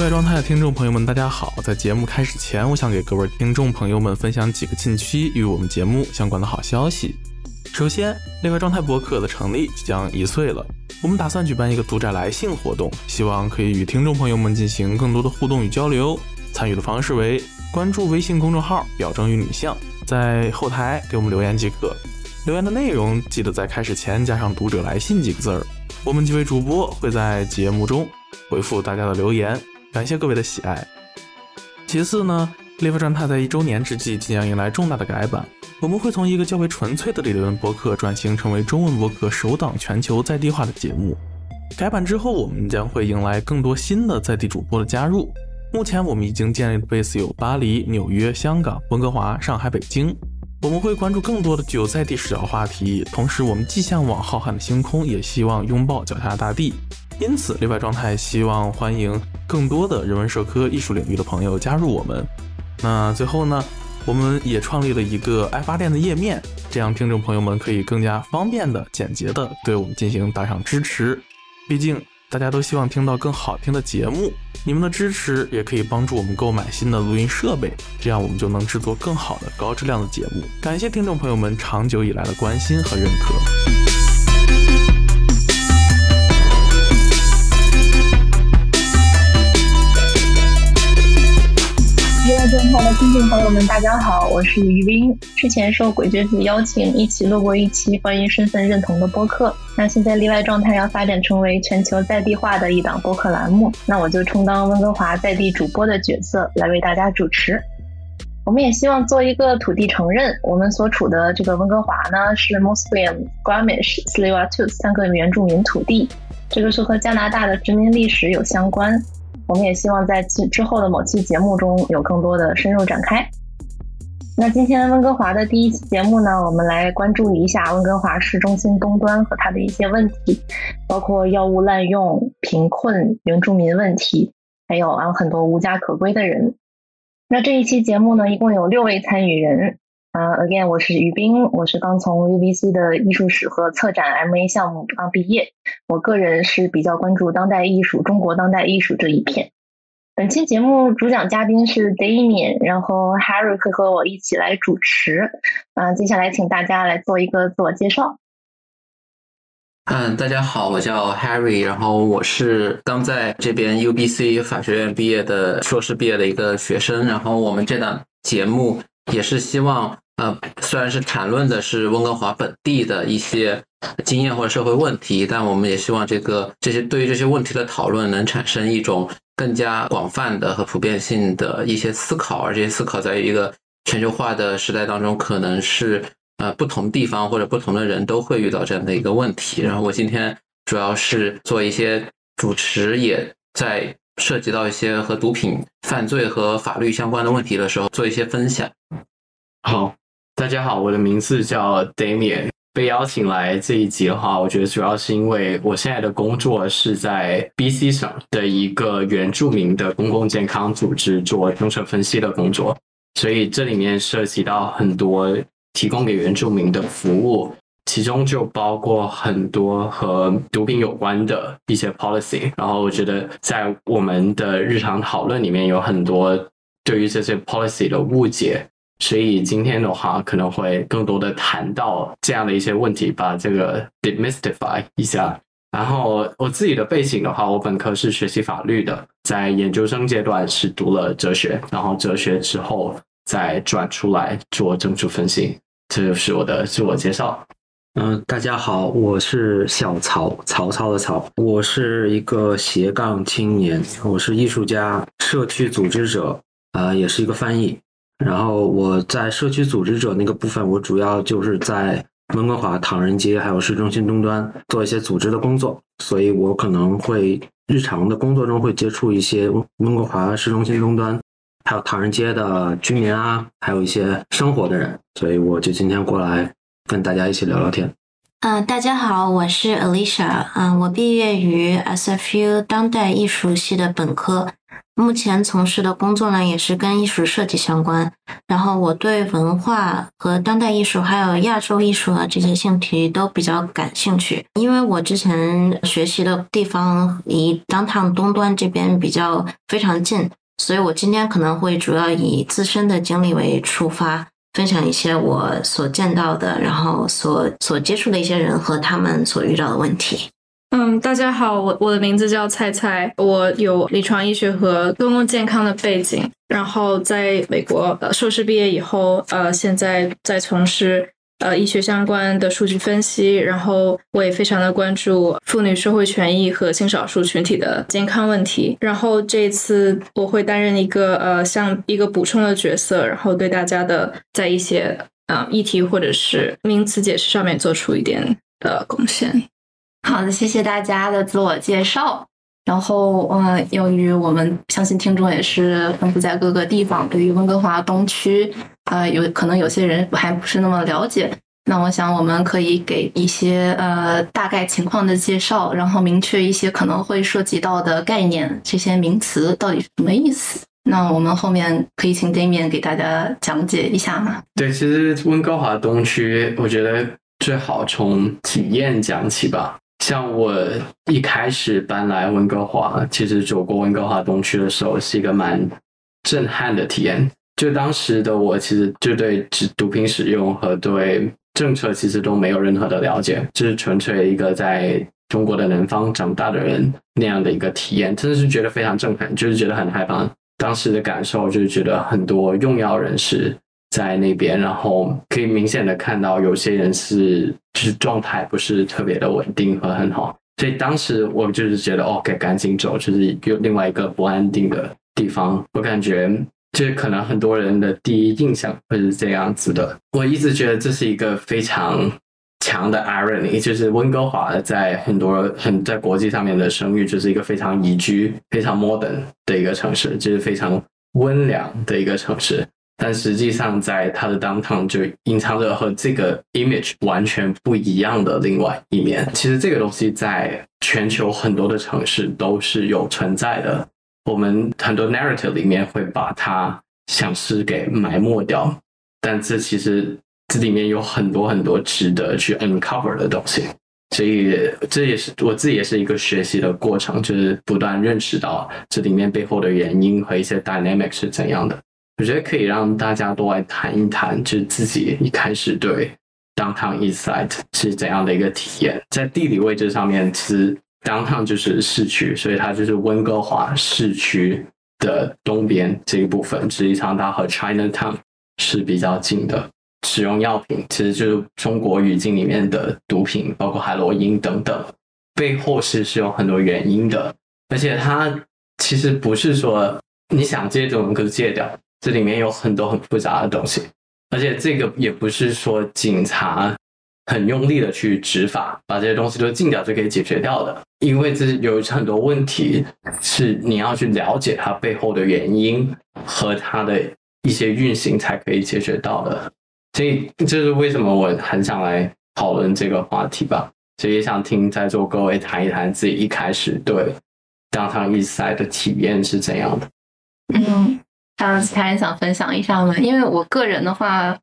外状态的听众朋友们，大家好！在节目开始前，我想给各位听众朋友们分享几个近期与我们节目相关的好消息。首先，例外状态博客的成立即将一岁了，我们打算举办一个读者来信活动，希望可以与听众朋友们进行更多的互动与交流。参与的方式为关注微信公众号“表征与女相”，在后台给我们留言即可。留言的内容记得在开始前加上“读者来信”几个字儿，我们几位主播会在节目中回复大家的留言。感谢各位的喜爱。其次呢，立法状态在一周年之际即将迎来重大的改版，我们会从一个较为纯粹的理论博客转型成为中文博客首档全球在地化的节目。改版之后，我们将会迎来更多新的在地主播的加入。目前我们已经建立的 base 有巴黎、纽约、香港、温哥华、上海、北京。我们会关注更多的具有在地视角话题，同时我们既向往浩瀚的星空，也希望拥抱脚下大地。因此，例外状态希望欢迎更多的人文社科艺术领域的朋友加入我们。那最后呢，我们也创立了一个爱发电的页面，这样听众朋友们可以更加方便的、简洁的对我们进行打赏支持。毕竟大家都希望听到更好听的节目，你们的支持也可以帮助我们购买新的录音设备，这样我们就能制作更好的高质量的节目。感谢听众朋友们长久以来的关心和认可。电话的听众朋友们，大家好，我是于冰。之前受鬼觉子邀请，一起录过一期关于身份认同的播客。那现在例外状态要发展成为全球在地化的一档播客栏目，那我就充当温哥华在地主播的角色来为大家主持。我们也希望做一个土地承认，我们所处的这个温哥华呢是 Musqueam、Squamish、s l i v a t u s 三个原住民土地，这个是和加拿大的殖民历史有相关。我们也希望在之之后的某期节目中有更多的深入展开。那今天温哥华的第一期节目呢，我们来关注一下温哥华市中心东端和它的一些问题，包括药物滥用、贫困、原住民问题，还有啊很多无家可归的人。那这一期节目呢，一共有六位参与人。啊，again，我是于斌，我是刚从 UBC 的艺术史和策展 MA 项目刚毕业。我个人是比较关注当代艺术、中国当代艺术这一片。本期节目主讲嘉宾是 Damien，然后 Harry 会和我一起来主持。啊，接下来请大家来做一个自我介绍。嗯，大家好，我叫 Harry，然后我是刚在这边 UBC 法学院毕业的硕士毕业的一个学生。然后我们这档节目。也是希望，呃，虽然是谈论的是温哥华本地的一些经验或者社会问题，但我们也希望这个这些对于这些问题的讨论能产生一种更加广泛的和普遍性的一些思考，而这些思考在于一个全球化的时代当中，可能是呃不同地方或者不同的人都会遇到这样的一个问题。然后我今天主要是做一些主持，也在。涉及到一些和毒品犯罪和法律相关的问题的时候，做一些分享。好，大家好，我的名字叫 Damian。被邀请来这一集的话，我觉得主要是因为我现在的工作是在 BC 省的一个原住民的公共健康组织做政策分析的工作，所以这里面涉及到很多提供给原住民的服务。其中就包括很多和毒品有关的一些 policy，然后我觉得在我们的日常讨论里面有很多对于这些 policy 的误解，所以今天的话可能会更多的谈到这样的一些问题，把这个 demystify 一下。然后我自己的背景的话，我本科是学习法律的，在研究生阶段是读了哲学，然后哲学之后再转出来做政治分析，这就是我的自我介绍。嗯，大家好，我是小曹，曹操的曹，我是一个斜杠青年，我是艺术家、社区组织者，啊，也是一个翻译。然后我在社区组织者那个部分，我主要就是在温哥华唐人街还有市中心终端做一些组织的工作，所以我可能会日常的工作中会接触一些温哥华市中心终端还有唐人街的居民啊，还有一些生活的人，所以我就今天过来。跟大家一起聊聊天。嗯，大家好，我是 Alicia。嗯，我毕业于 SFU 当代艺术系的本科，目前从事的工作呢，也是跟艺术设计相关。然后我对文化和当代艺术，还有亚洲艺术啊这些兴题都比较感兴趣。因为我之前学习的地方离当趟东端这边比较非常近，所以我今天可能会主要以自身的经历为出发，分享一些我所见到的，然后所所接触的一些人和他们所遇到的问题。嗯，大家好，我我的名字叫菜菜，我有临床医学和公共健康的背景，然后在美国呃硕士毕业以后，呃现在在从事呃医学相关的数据分析，然后我也非常的关注妇女社会权益和性少数群体的健康问题，然后这次我会担任一个呃像一个补充的角色，然后对大家的在一些啊议题或者是名词解释上面做出一点的贡献。好的，谢谢大家的自我介绍。然后，呃，由于我们相信听众也是分布在各个地方，对于温哥华东区，呃，有可能有些人还不是那么了解。那我想，我们可以给一些呃大概情况的介绍，然后明确一些可能会涉及到的概念，这些名词到底是什么意思。那我们后面可以请 Damian 给大家讲解一下吗？对，其实温哥华东区，我觉得最好从体验讲起吧。像我一开始搬来温哥华，其实走过温哥华东区的时候，是一个蛮震撼的体验。就当时的我，其实就对毒品使用和对政策其实都没有任何的了解，就是纯粹一个在中国的南方长大的人那样的一个体验，真的是觉得非常震撼，就是觉得很害怕。当时的感受就是觉得很多用药人士。在那边，然后可以明显的看到有些人是就是状态不是特别的稳定和很好，所以当时我就是觉得，OK，赶紧走，就是有另外一个不安定的地方。我感觉就是可能很多人的第一印象会是这样子的。我一直觉得这是一个非常强的 irony，就是温哥华在很多很在国际上面的声誉就是一个非常宜居、非常 modern 的一个城市，就是非常温良的一个城市。但实际上，在它的 downtown 就隐藏着和这个 image 完全不一样的另外一面。其实这个东西在全球很多的城市都是有存在的。我们很多 narrative 里面会把它像是给埋没掉，但这其实这里面有很多很多值得去 uncover 的东西。所以这也是我自己也是一个学习的过程，就是不断认识到这里面背后的原因和一些 dynamic 是怎样的。我觉得可以让大家都来谈一谈，就是自己一开始对 Downtown East Side 是怎样的一个体验。在地理位置上面，其实 Downtown 就是市区，所以它就是温哥华市区的东边这一部分。实际上，它和 Chinatown 是比较近的。使用药品其实就是中国语境里面的毒品，包括海洛因等等，背后是是有很多原因的。而且它其实不是说你想戒就能够戒掉。这里面有很多很复杂的东西，而且这个也不是说警察很用力的去执法，把这些东西都禁掉就可以解决掉的。因为这有很多问题是你要去了解它背后的原因和它的一些运行才可以解决到的。所以这是为什么我很想来讨论这个话题吧。所以也想听在座各位谈一谈自己一开始对当趟一赛的体验是怎样的。嗯。还有其他人想分享一下吗？因为我个人的话，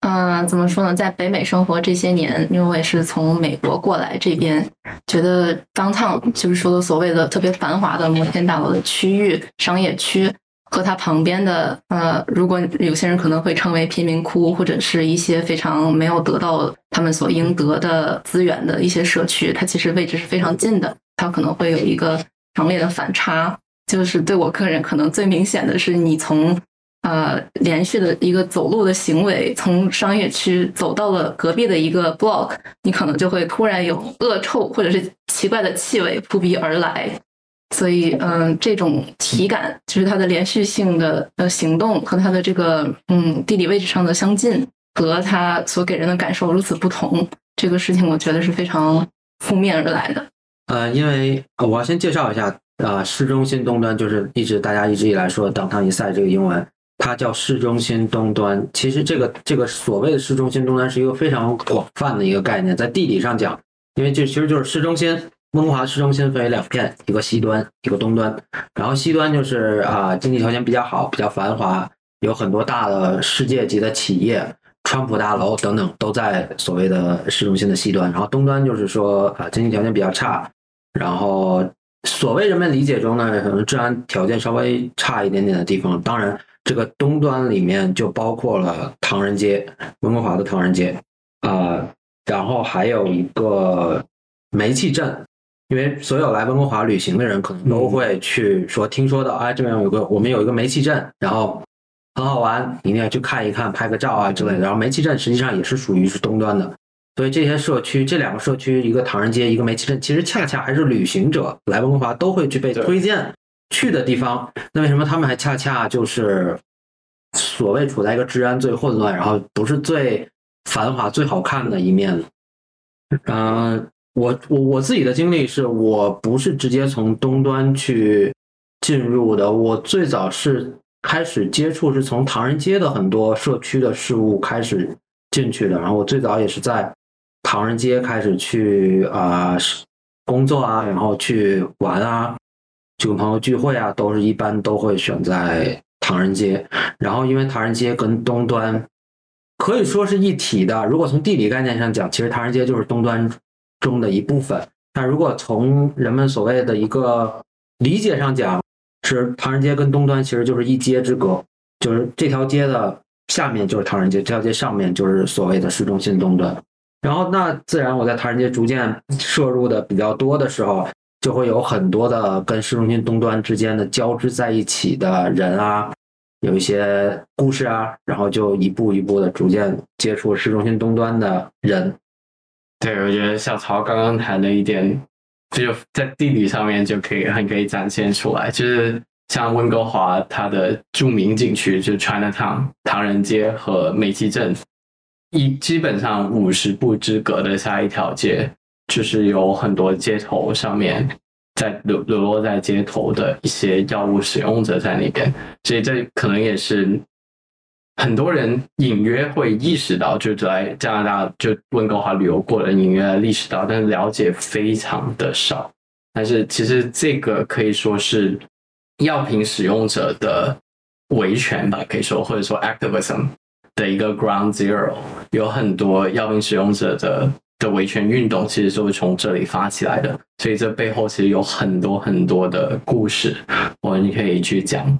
嗯，怎么说呢，在北美生活这些年，因为我也是从美国过来这边，觉得当趟就是说的所谓的特别繁华的摩天大楼的区域、商业区，和它旁边的呃，如果有些人可能会称为贫民窟，或者是一些非常没有得到他们所应得的资源的一些社区，它其实位置是非常近的，它可能会有一个强烈的反差。就是对我个人可能最明显的是，你从呃连续的一个走路的行为，从商业区走到了隔壁的一个 block，你可能就会突然有恶臭或者是奇怪的气味扑鼻而来。所以，嗯，这种体感就是它的连续性的呃行动和它的这个嗯地理位置上的相近，和它所给人的感受如此不同，这个事情我觉得是非常负面而来的。呃，因为我要先介绍一下。啊，市中心东端就是一直大家一直以来说的当堂一赛这个英文，它叫市中心东端。其实这个这个所谓的市中心东端是一个非常广泛的一个概念，在地理上讲，因为这其实就是市中心温华市中心分为两片，一个西端，一个东端。然后西端就是啊、经济条件比较好，比较繁华，有很多大的世界级的企业，川普大楼等等都在所谓的市中心的西端。然后东端就是说啊、经济条件比较差，然后所谓人们理解中呢，可能治安条件稍微差一点点的地方。当然，这个东端里面就包括了唐人街，温哥华的唐人街啊、然后还有一个煤气镇。因为所有来温哥华旅行的人，可能都会去说听说的，哎，这边有个我们有一个煤气镇，然后很好玩，一定要去看一看，拍个照啊之类的。然后煤气镇实际上也是属于是东端的，所以这些社区，这两个社区，一个唐人街，一个煤气镇，其实恰恰还是旅行者来温哥华都会去被推荐去的地方。那为什么他们还恰恰就是所谓处在一个治安最混乱，然后不是最繁华、最好看的一面呢？嗯、我我我自己的经历是我不是直接从东端去进入的，我最早是开始接触是从唐人街的很多社区的事物开始进去的，然后我最早也是在唐人街开始去啊、工作啊，然后去玩啊，就跟朋友聚会啊，都是一般都会选在唐人街，然后因为唐人街跟东端可以说是一体的。如果从地理概念上讲，其实唐人街就是东端中的一部分。但如果从人们所谓的一个理解上讲，是唐人街跟东端其实就是一街之隔，就是这条街的下面就是唐人街，这条街上面就是所谓的市中心东端。然后那自然我在唐人街逐渐摄入的比较多的时候，就会有很多的跟市中心东端之间的交织在一起的人啊，有一些故事啊，然后就一步一步的逐渐接触市中心东端的人。对，我觉得小曹刚刚谈的一点，就在地理上面就可以很可以展现出来，就是像温哥华它的著名景区就是 Chinatown 唐人街和煤气镇，一基本上五十步之隔的下一条街，就是有很多街头上面在流流落在街头的一些药物使用者在那边，所以这可能也是很多人隐约会意识到，就在加拿大就温哥华旅游过的隐约意识到，但是了解非常的少。但是其实这个可以说是药品使用者的维权吧，可以说或者说 activism 的一个 ground zero，有很多药品使用者的的维权运动其实就是从这里发起来的，所以这背后其实有很多很多的故事，我们可以去讲。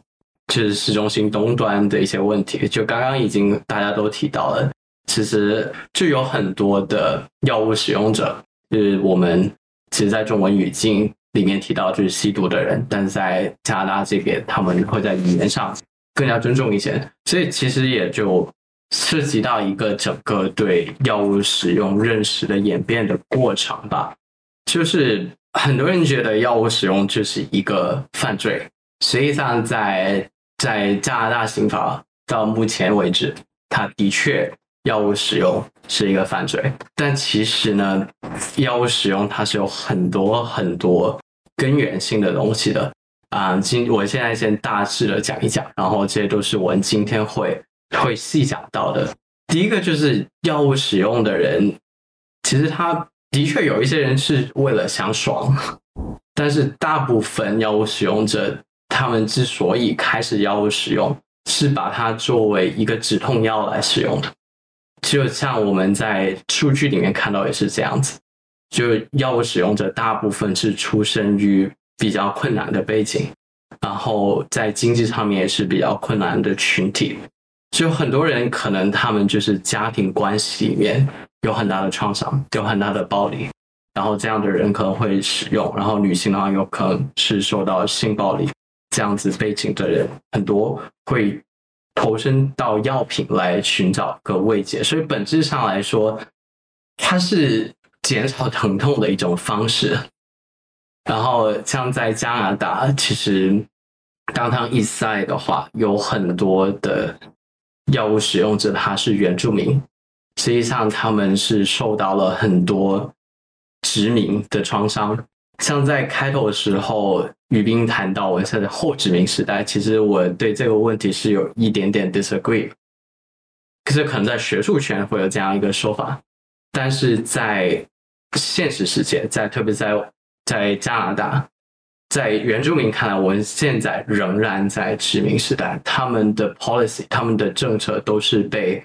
就是市中心东端的一些问题，就刚刚已经大家都提到了，其实就有很多的药物使用者，就是我们其实，在中文语境里面提到就是吸毒的人，但是在加拿大这边，他们会在语言上更加尊重一些，所以其实也就涉及到一个整个对药物使用认识的演变的过程吧。就是很多人觉得药物使用就是一个犯罪，实际上在在加拿大刑法到目前为止，它的确药物使用是一个犯罪，但其实呢，药物使用它是有很多很多根源性的东西的啊。今我现在先大致的讲一讲，然后这些都是我们今天会会细讲到的。第一个就是药物使用的人，其实他的确有一些人是为了想爽，但是大部分药物使用者，他们之所以开始药物使用，是把它作为一个止痛药来使用的。就像我们在数据里面看到也是这样子，就药物使用者大部分是出生于比较困难的背景，然后在经济上面也是比较困难的群体。就很多人可能他们就是家庭关系里面有很大的创伤，有很大的暴力，然后这样的人可能会使用，然后女性的话有可能是受到性暴力这样子背景的人，很多会投身到药品来寻找个慰藉，所以本质上来说，它是减少疼痛的一种方式。然后像在加拿大，其实当当 East Side 的话，有很多的药物使用者他是原住民，实际上他们是受到了很多殖民的创伤。像在开头的时候，于斌谈到我们现在后殖民时代，其实我对这个问题是有一点点 disagree。可是可能在学术圈会有这样一个说法，但是在现实世界，在特别在在加拿大，在原住民看来，我们现在仍然在殖民时代，他们的 policy、他们的政策都是被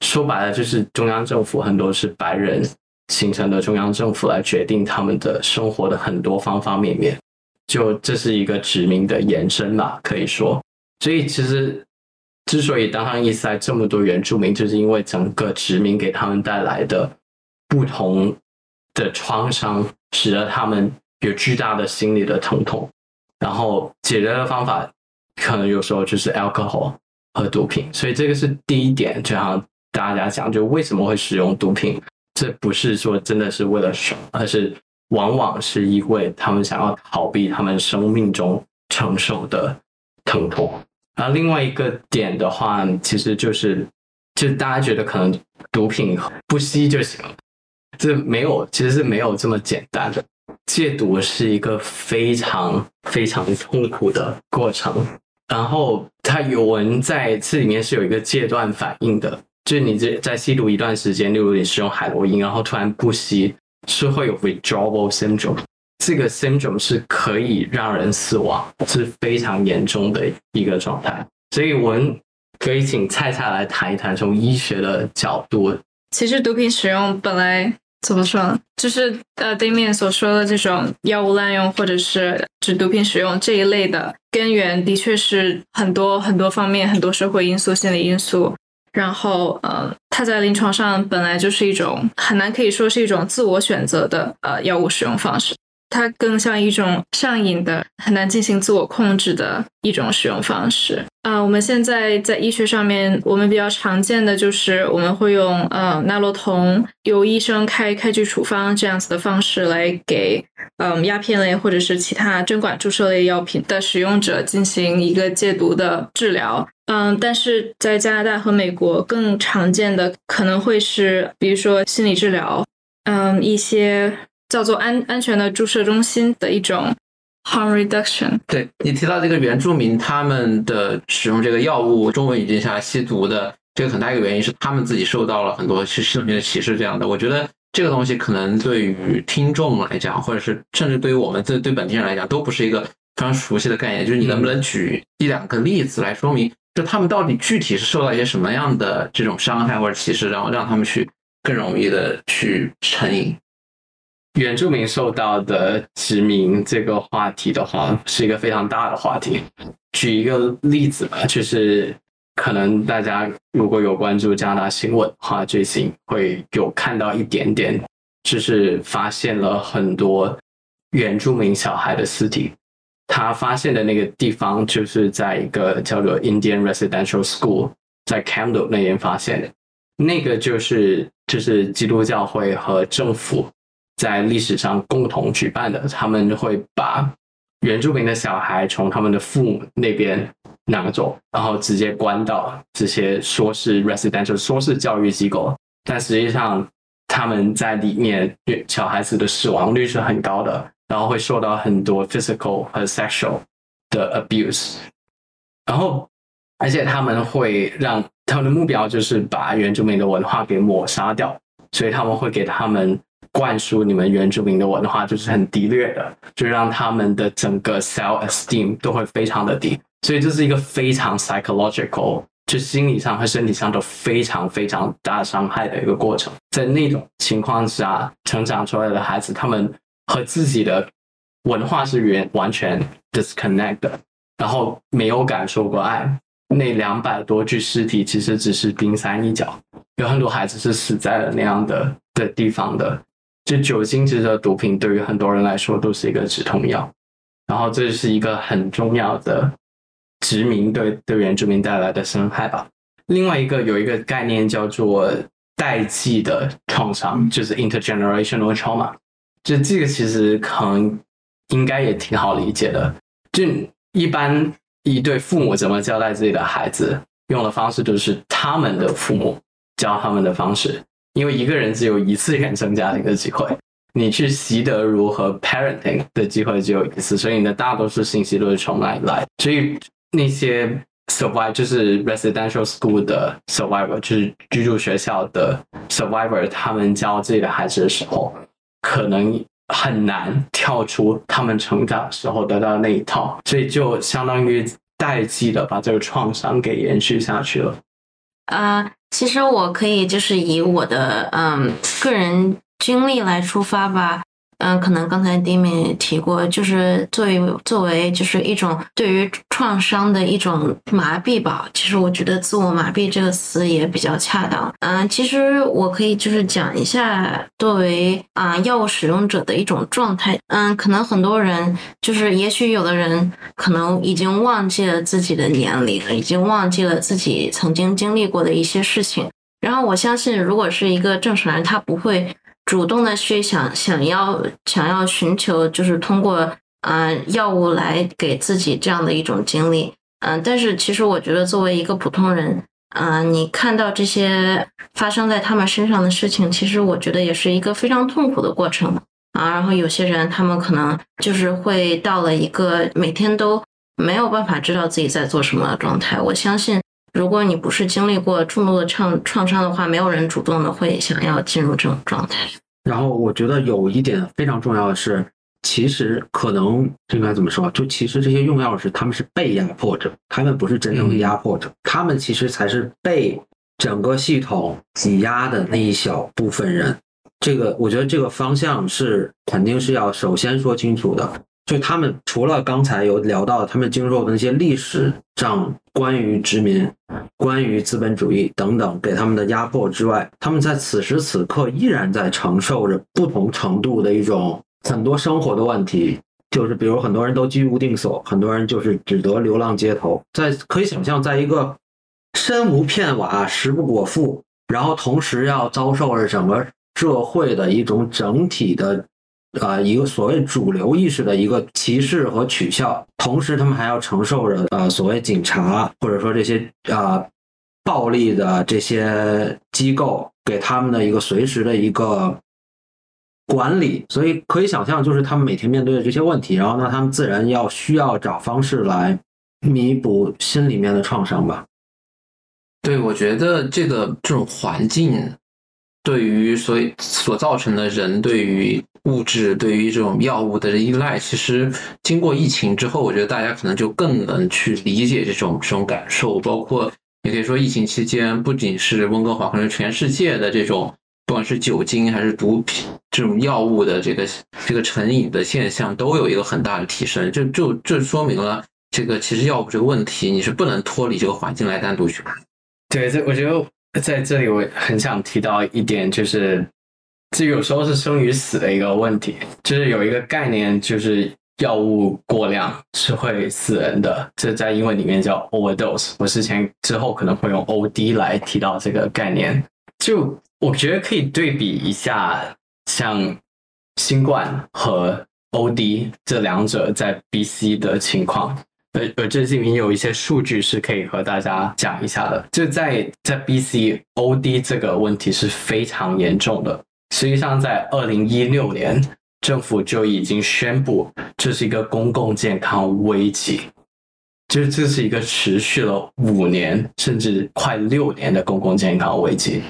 说白了就是中央政府很多是白人形成的中央政府来决定他们的生活的很多方方面面，就这是一个殖民的延伸吧，可以说。所以其实之所以当上伊斯兰这么多原住民，就是因为整个殖民给他们带来的不同的创伤，使得他们有巨大的心理的疼痛。然后解决的方法可能有时候就是 alcohol 和毒品。所以这个是第一点，就像大家讲，就为什么会使用毒品？这不是说真的是为了爽，而是往往是因为他们想要逃避他们生命中承受的疼痛。然后另外一个点的话，其实就是，就大家觉得可能毒品不吸就行了，这没有，其实是没有这么简单的。戒毒是一个非常非常痛苦的过程，然后它有人在这里面是有一个戒断反应的，就是你这在吸毒一段时间，例如你使用海洛因，然后突然不吸，是会有 withdrawal syndrome。这个 syndrome 是可以让人死亡，是非常严重的一个状态。所以我们可以请菜菜来谈一谈，从医学的角度。其实毒品使用本来怎么说呢？就是呃，对面所说的这种药物滥用，或者是指毒品使用这一类的根源，的确是很多很多方面，很多社会因素、心理因素。然后，呃，它在临床上本来就是一种很难可以说是一种自我选择的呃药物使用方式。它更像一种上瘾的、很难进行自我控制的一种使用方式啊。我们现在在医学上面，我们比较常见的就是我们会用呃纳洛酮，由医生开开具处方这样子的方式来给嗯鸦片类或者是其他针管注射类药品的使用者进行一个戒毒的治疗。嗯，但是在加拿大和美国更常见的可能会是，比如说心理治疗，嗯，一些。叫做安安全的注射中心的一种 harm reduction。对你提到这个原住民他们的使用这个药物，中文语境下吸毒的这个很大一个原因是他们自己受到了很多是系统性的歧视这样的。我觉得这个东西可能对于听众来讲，或者是甚至对于我们这对本地人来讲，都不是一个非常熟悉的概念。就是你能不能举一两个例子来说明，就他们到底具体是受到一些什么样的这种伤害或者歧视，然后让他们去更容易的去成瘾？原住民受到的殖民这个话题的话，是一个非常大的话题。举一个例子吧，就是可能大家如果有关注加拿大新闻的话，最近会有看到一点点，就是发现了很多原住民小孩的尸体。他发现的那个地方就是在一个叫做 Indian Residential School，在 c a m d l 那边发现的。那个就是就是基督教会和政府。在历史上共同举办的，他们会把原住民的小孩从他们的父母那边拿走，然后直接关到这些说是 residential 说是教育机构，但实际上他们在里面小孩子的死亡率是很高的，然后会受到很多 physical 和 sexual 的 abuse，然后而且他们会让他们的目标就是把原住民的文化给抹杀掉，所以他们会给他们。灌输你们原住民的文化就是很低劣的，就让他们的整个 self esteem 都会非常的低，所以这是一个非常 psychological，就心理上和身体上都非常非常大伤害的一个过程。在那种情况下成长出来的孩子，他们和自己的文化是完完全 disconnect 的，然后没有感受过爱。那两百多具尸体其实只是冰山一角，有很多孩子是死在了那样的的地方的。就酒精这个毒品，对于很多人来说都是一个止痛药，然后这是一个很重要的殖民对对原住民带来的伤害吧。另外一个有一个概念叫做代际的创伤，就是 intergenerational trauma。就这个其实可能应该也挺好理解的。就一般一对父母怎么交代自己的孩子，用的方式就是他们的父母教他们的方式。因为一个人只有一次原生家庭的机会，你去习得如何 parenting 的机会只有一次，所以你的大多数信息都是从哪里来？所以那些 survivor 就是 residential school 的 survivor，就是居住学校的 survivor，他们教自己的孩子的时候，可能很难跳出他们成长时候得到的那一套，所以就相当于代际的把这个创伤给延续下去了。呃、其实我可以就是以我的嗯个人经历来出发吧。嗯，可能刚才 Dimi 也提过，就是作为作为就是一种对于创伤的一种麻痹吧。其实我觉得“自我麻痹”这个词也比较恰当。嗯，其实我可以就是讲一下作为啊、药物使用者的一种状态。嗯，可能很多人就是，也许有的人可能已经忘记了自己的年龄，已经忘记了自己曾经经历过的一些事情。然后我相信，如果是一个正常人，他不会主动的去想想要想要寻求，就是通过啊、呃药物来给自己这样的一种经历。嗯、但是其实我觉得，作为一个普通人，嗯、你看到这些发生在他们身上的事情，其实我觉得也是一个非常痛苦的过程啊。然后有些人，他们可能就是会到了一个每天都没有办法知道自己在做什么的状态。我相信。如果你不是经历过重度的创创伤的话，没有人主动的会想要进入这种状态。然后我觉得有一点非常重要的是，其实可能应该怎么说？就其实这些用药是他们是被压迫者，他们不是真正的压迫者，他们其实才是被整个系统挤压的那一小部分人。这个我觉得这个方向是肯定是要首先说清楚的。就他们除了刚才有聊到他们经受的那些历史上关于殖民、关于资本主义等等给他们的压迫之外，他们在此时此刻依然在承受着不同程度的一种很多生活的问题。就是比如很多人都居无定所，很多人就是只得流浪街头。在可以想象，在一个身无片瓦、食不果腹，然后同时要遭受着整个社会的一种整体的。呃、一个所谓主流意识的一个歧视和取笑，同时他们还要承受着呃所谓警察或者说这些、呃、暴力的这些机构给他们的一个随时的一个管理，所以可以想象，就是他们每天面对的这些问题，然后呢，他们自然要需要找方式来弥补心里面的创伤吧。对，我觉得这个这种环境对于所以所造成的人对于物质、对于这种药物的依赖，其实经过疫情之后，我觉得大家可能就更能去理解这种这种感受。包括你可以说，疫情期间不仅是温哥华，可能全世界的这种不管是酒精还是毒品这种药物的这个这个成瘾的现象，都有一个很大的提升。就就这说明了，这个其实药物这个问题，你是不能脱离这个环境来单独去看。对，这我觉得在这里我很想提到一点，就是这有时候是生与死的一个问题，就是有一个概念，就是药物过量是会死人的，这在英文里面叫 overdose。我之前之后可能会用 OD 来提到这个概念。就我觉得可以对比一下，像新冠和 OD 这两者在 BC 的情况。呃，呃，这里面有一些数据是可以和大家讲一下的。就在在 BC OD 这个问题是非常严重的。实际上，在二零一六年，政府就已经宣布这是一个公共健康危机，就这是一个持续了五年甚至快六年的公共健康危机。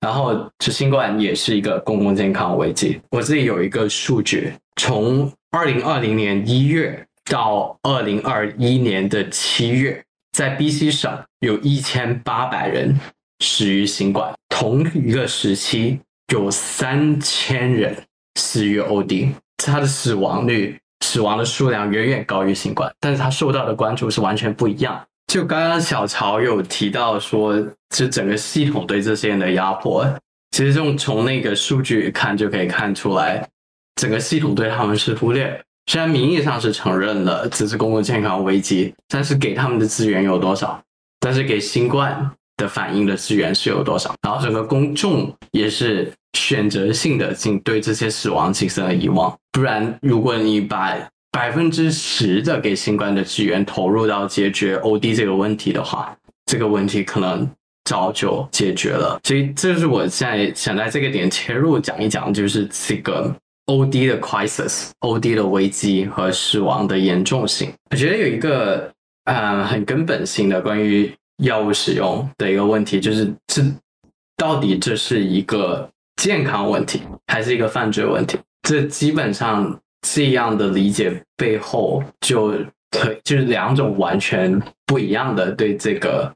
然后，这新冠也是一个公共健康危机。我自己有一个数据，从二零二零年一月。到二零二一年的七月，在 BC 省有一千八百人死于新冠，同一个时期有三千人死于 OD，它的死亡率、死亡的数量远远高于新冠，但是它受到的关注是完全不一样。就刚刚小曹有提到说，这整个系统对这些人的压迫，其实从从那个数据看就可以看出来，整个系统对他们是忽略。虽然名义上是承认了这是公共健康危机，但是给他们的资源有多少？但是给新冠的反应的资源是有多少？然后整个公众也是选择性的进对这些死亡进行了遗忘。不然，如果你把百分之十的给新冠的资源投入到解决 OD 这个问题的话，这个问题可能早就解决了。所以，这是我在想在这个点切入讲一讲，就是这个。OD 的 crisis，OD 的危机和死亡的严重性，我觉得有一个呃很根本性的关于药物使用的一个问题，就是这到底这是一个健康问题还是一个犯罪问题？这基本上这样的理解背后就可就是两种完全不一样的对这个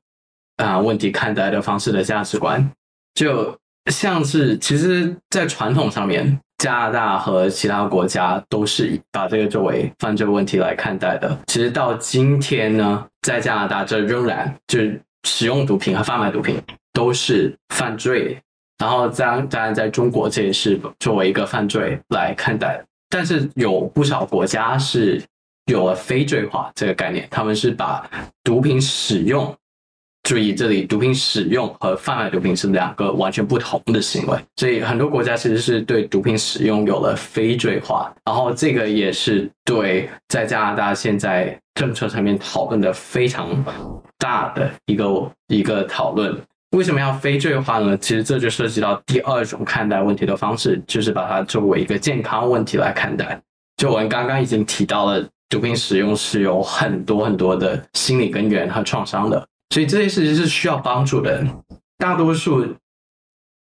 啊、问题看待的方式的价值观，就像是其实，在传统上面，加拿大和其他国家都是把这个作为犯罪问题来看待的。其实到今天呢，在加拿大这仍然就是使用毒品和贩卖毒品都是犯罪，然后当当然在中国这也是作为一个犯罪来看待。但是有不少国家是有了非罪化这个概念，他们是把毒品使用。注意，这里毒品使用和贩卖毒品是两个完全不同的行为，所以很多国家其实是对毒品使用有了非罪化，然后这个也是对在加拿大现在政策上面讨论的非常大的一个一个讨论。为什么要非罪化呢？其实这就涉及到第二种看待问题的方式，就是把它作为一个健康问题来看待。就我们刚刚已经提到了，毒品使用是有很多很多的心理根源和创伤的。所以这些事情是需要帮助的。大多数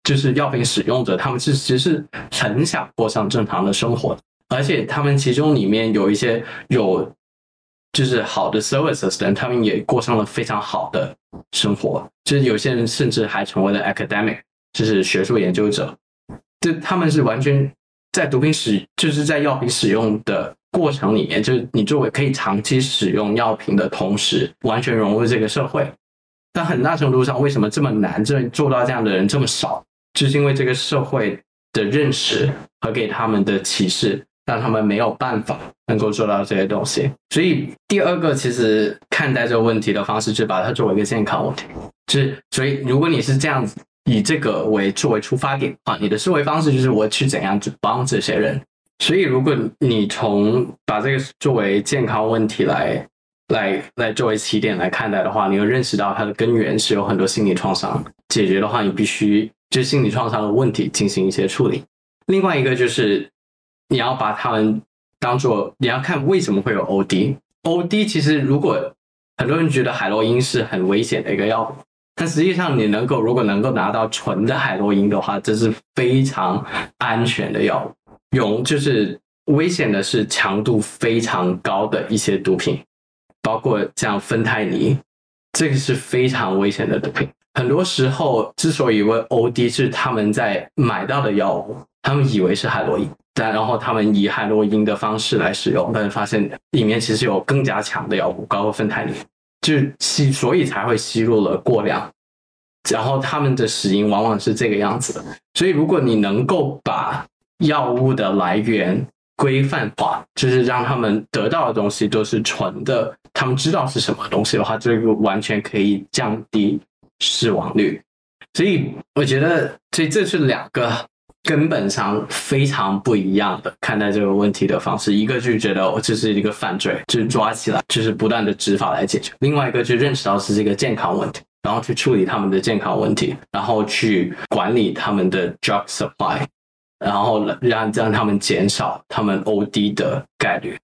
就是药品使用者，他们是其实是很想过上正常的生活，而且他们其中里面有一些有就是好的 services 的人，他们也过上了非常好的生活。就是有些人甚至还成为了 academic，就是学术研究者。这他们是完全在毒品使，就是在药品使用的。过程里面，就是你作为可以长期使用药品的同时，完全融入这个社会。但很大程度上，为什么这么难？这做到这样的人这么少，就是因为这个社会的认识和给他们的启示，让他们没有办法能够做到这些东西。所以，第二个其实看待这个问题的方式，就把它作为一个健康问题。就是所以，如果你是这样子以这个为作为出发点啊，你的思维方式就是我去怎样去帮这些人。所以，如果你从把这个作为健康问题来、来、来作为起点来看待的话，你会认识到它的根源是有很多心理创伤。解决的话，你必须就心理创伤的问题进行一些处理。另外一个就是你要把他们当做你要看为什么会有 OD。OD 其实如果很多人觉得海洛因是很危险的一个药物，但实际上你能够如果能够拿到纯的海洛因的话，这是非常安全的药物。用就是危险的是强度非常高的一些毒品，包括像芬太尼，这个是非常危险的毒品。很多时候之所以问 OD 是他们在买到的药物，他们以为是海洛因，但然后他们以海洛因的方式来使用，但是发现里面其实有更加强的药物，包括芬太尼，就吸所以才会吸入了过量。然后他们的死因往往是这个样子的。所以如果你能够把药物的来源规范化，就是让他们得到的东西都是纯的，他们知道是什么东西的话，这个完全可以降低死亡率。所以我觉得，所以这是两个根本上非常不一样的看待这个问题的方式。一个就觉得哦，这是一个犯罪，就是抓起来，就是不断的执法来解决；另外一个就认识到是这个健康问题，然后去处理他们的健康问题，然后去管理他们的 drug supply。然后让让他们减少他们 OD 的概率。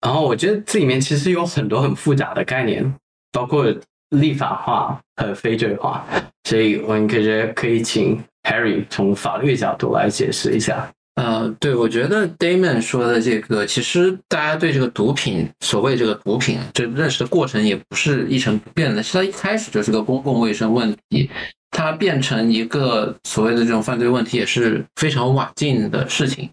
然后我觉得这里面其实有很多很复杂的概念，包括立法化和非罪化。所以我们感觉可以请 Harry 从法律角度来解释一下。呃，对，我觉得 Damon 说的这个，其实大家对这个毒品，所谓这个毒品，这认识的过程也不是一成不变的。它一开始就是个公共卫生问题。它变成一个所谓的这种犯罪问题，也是非常晚近的事情。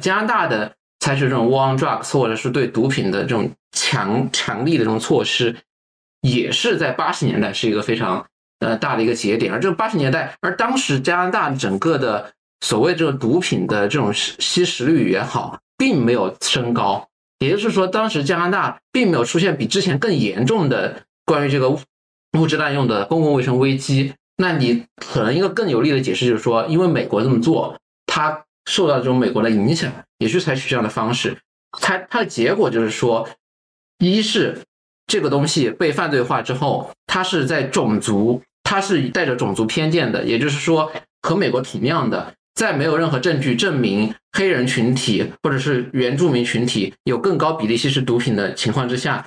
加拿大的采取这种 war on drugs，或者是对毒品的这种强强力的这种措施，也是在八十年代是一个非常呃大的一个节点。而这个八十年代，而当时加拿大整个的所谓这个毒品的这种吸食率也好，并没有升高。也就是说，当时加拿大并没有出现比之前更严重的关于这个物质滥用的公共卫生危机。那你可能一个更有力的解释就是说，因为美国这么做，它受到这种美国的影响，也去采取这样的方式。它它的结果就是说，一是这个东西被犯罪化之后，它是在种族，它是带着种族偏见的，也就是说，和美国同样的，在没有任何证据证明黑人群体或者是原住民群体有更高比例吸食毒品的情况之下。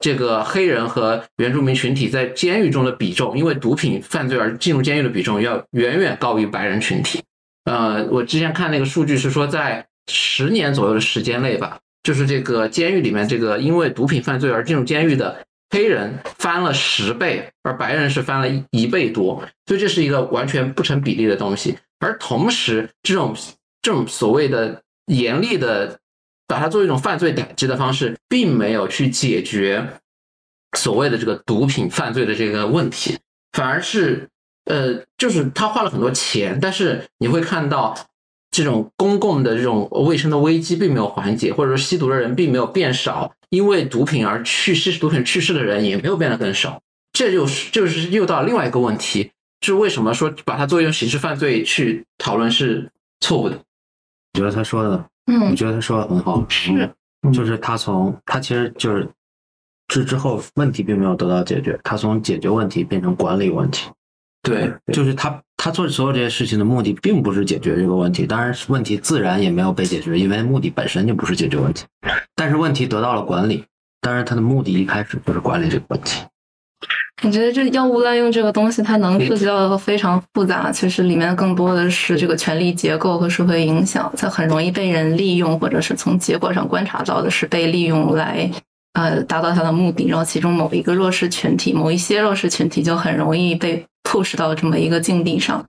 这个黑人和原住民群体在监狱中的比重，因为毒品犯罪而进入监狱的比重要远远高于白人群体。呃，我之前看那个数据是说，在十年左右的时间内吧，就是这个监狱里面这个因为毒品犯罪而进入监狱的黑人翻了十倍，而白人是翻了一一倍多，所以这是一个完全不成比例的东西。而同时，这种这种所谓的严厉的把它作为一种犯罪打击的方式，并没有去解决所谓的这个毒品犯罪的这个问题，反而是呃，就是他花了很多钱，但是你会看到这种公共的这种卫生的危机并没有缓解，或者说吸毒的人并没有变少，因为毒品而去吸食毒品去世的人也没有变得更少，这就是就是又到另外一个问题，是为什么说把它作为一种刑事犯罪去讨论是错误的？你觉得他说的，我嗯，觉得他说的很好，是。嗯，就是他从他其实就是这之后问题并没有得到解决，他从解决问题变成管理问题，对，就是他他做所有这些事情的目的并不是解决这个问题，当然问题自然也没有被解决，因为目的本身就不是解决问题，但是问题得到了管理，当然他的目的一开始就是管理这个问题。我觉得这药物滥用这个东西，它能涉及到的非常复杂，其实里面更多的是这个权力结构和社会影响，它很容易被人利用，或者是从结果上观察到的是被利用来呃达到它的目的，然后其中某一个弱势群体、某一些弱势群体就很容易被 push 到这么一个境地上。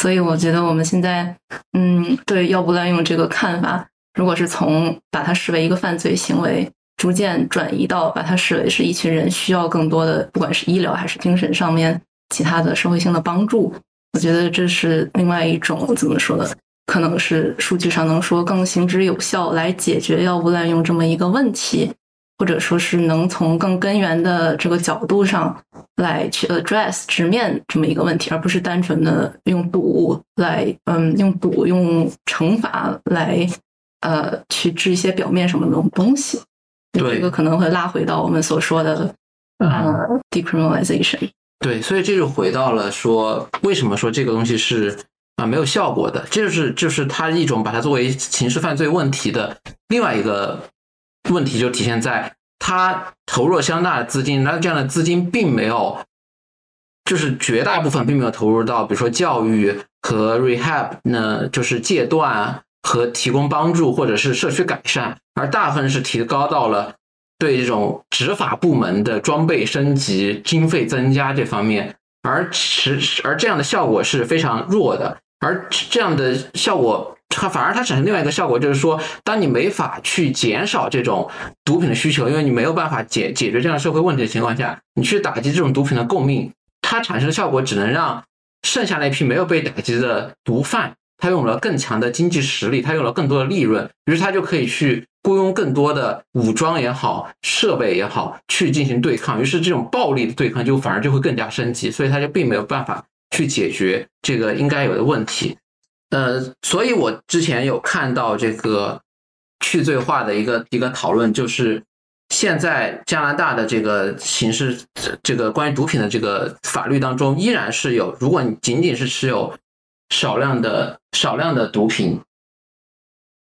所以我觉得我们现在嗯对药物滥用这个看法，如果是从把它视为一个犯罪行为。逐渐转移到把它视为是一群人需要更多的，不管是医疗还是精神上面其他的社会性的帮助。我觉得这是另外一种怎么说呢？可能是数据上能说更行之有效来解决药物滥用这么一个问题，或者说是能从更根源的这个角度上来去 address 直面这么一个问题，而不是单纯的用毒来嗯用毒用惩罚来呃去治一些表面什么的东西。对这个可能会拉回到我们所说的呃 decriminalization。对，所以这就回到了说，为什么说这个东西是啊没有效果的？这就是就是它一种把它作为刑事犯罪问题的另外一个问题，就体现在它投入了相当大的资金，那这样的资金并没有，就是绝大部分并没有投入到比如说教育和 rehab 那，就是戒断和提供帮助或者是社区改善，而大部分是提高到了。对这种执法部门的装备升级、经费增加这方面，而持而这样的效果是非常弱的。而这样的效果，它反而它产生另外一个效果，就是说，当你没法去减少这种毒品的需求，因为你没有办法解解决这样社会问题的情况下，你去打击这种毒品的供应，它产生的效果只能让剩下那批没有被打击的毒贩，他有了更强的经济实力，他有了更多的利润，于是他就可以去。雇佣更多的武装也好，设备也好，去进行对抗，于是这种暴力的对抗就反而就会更加升级，所以他就并没有办法去解决这个应该有的问题。呃，所以我之前有看到这个去罪化的一个一个讨论，就是现在加拿大的这个刑事这个关于毒品的这个法律当中，依然是有，如果你仅仅是持有少量的少量的毒品。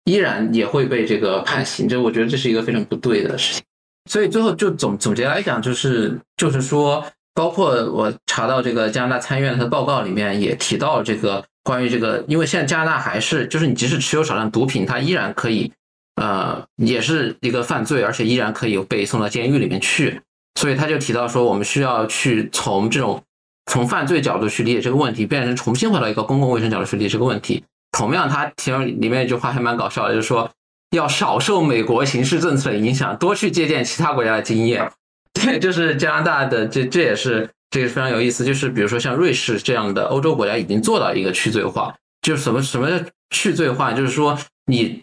依然也会被这个判刑，这我觉得这是一个非常不对的事情。所以最后就总总结来讲，就是就是说，包括我查到这个加拿大参议院的报告里面也提到这个关于这个，因为现在加拿大还是就是你即使持有少量毒品，它依然可以呃也是一个犯罪，而且依然可以被送到监狱里面去。所以他就提到说，我们需要去从这种从犯罪角度去理解这个问题，变成重新回到一个公共卫生角度去理解这个问题。同样，他其中里面一句话还蛮搞笑的，就是说要少受美国刑事政策的影响，多去借鉴其他国家的经验。对，就是加拿大的这这也是这个非常有意思。就是比如说像瑞士这样的欧洲国家已经做到一个去罪化，就是什么什么叫去罪化，就是说你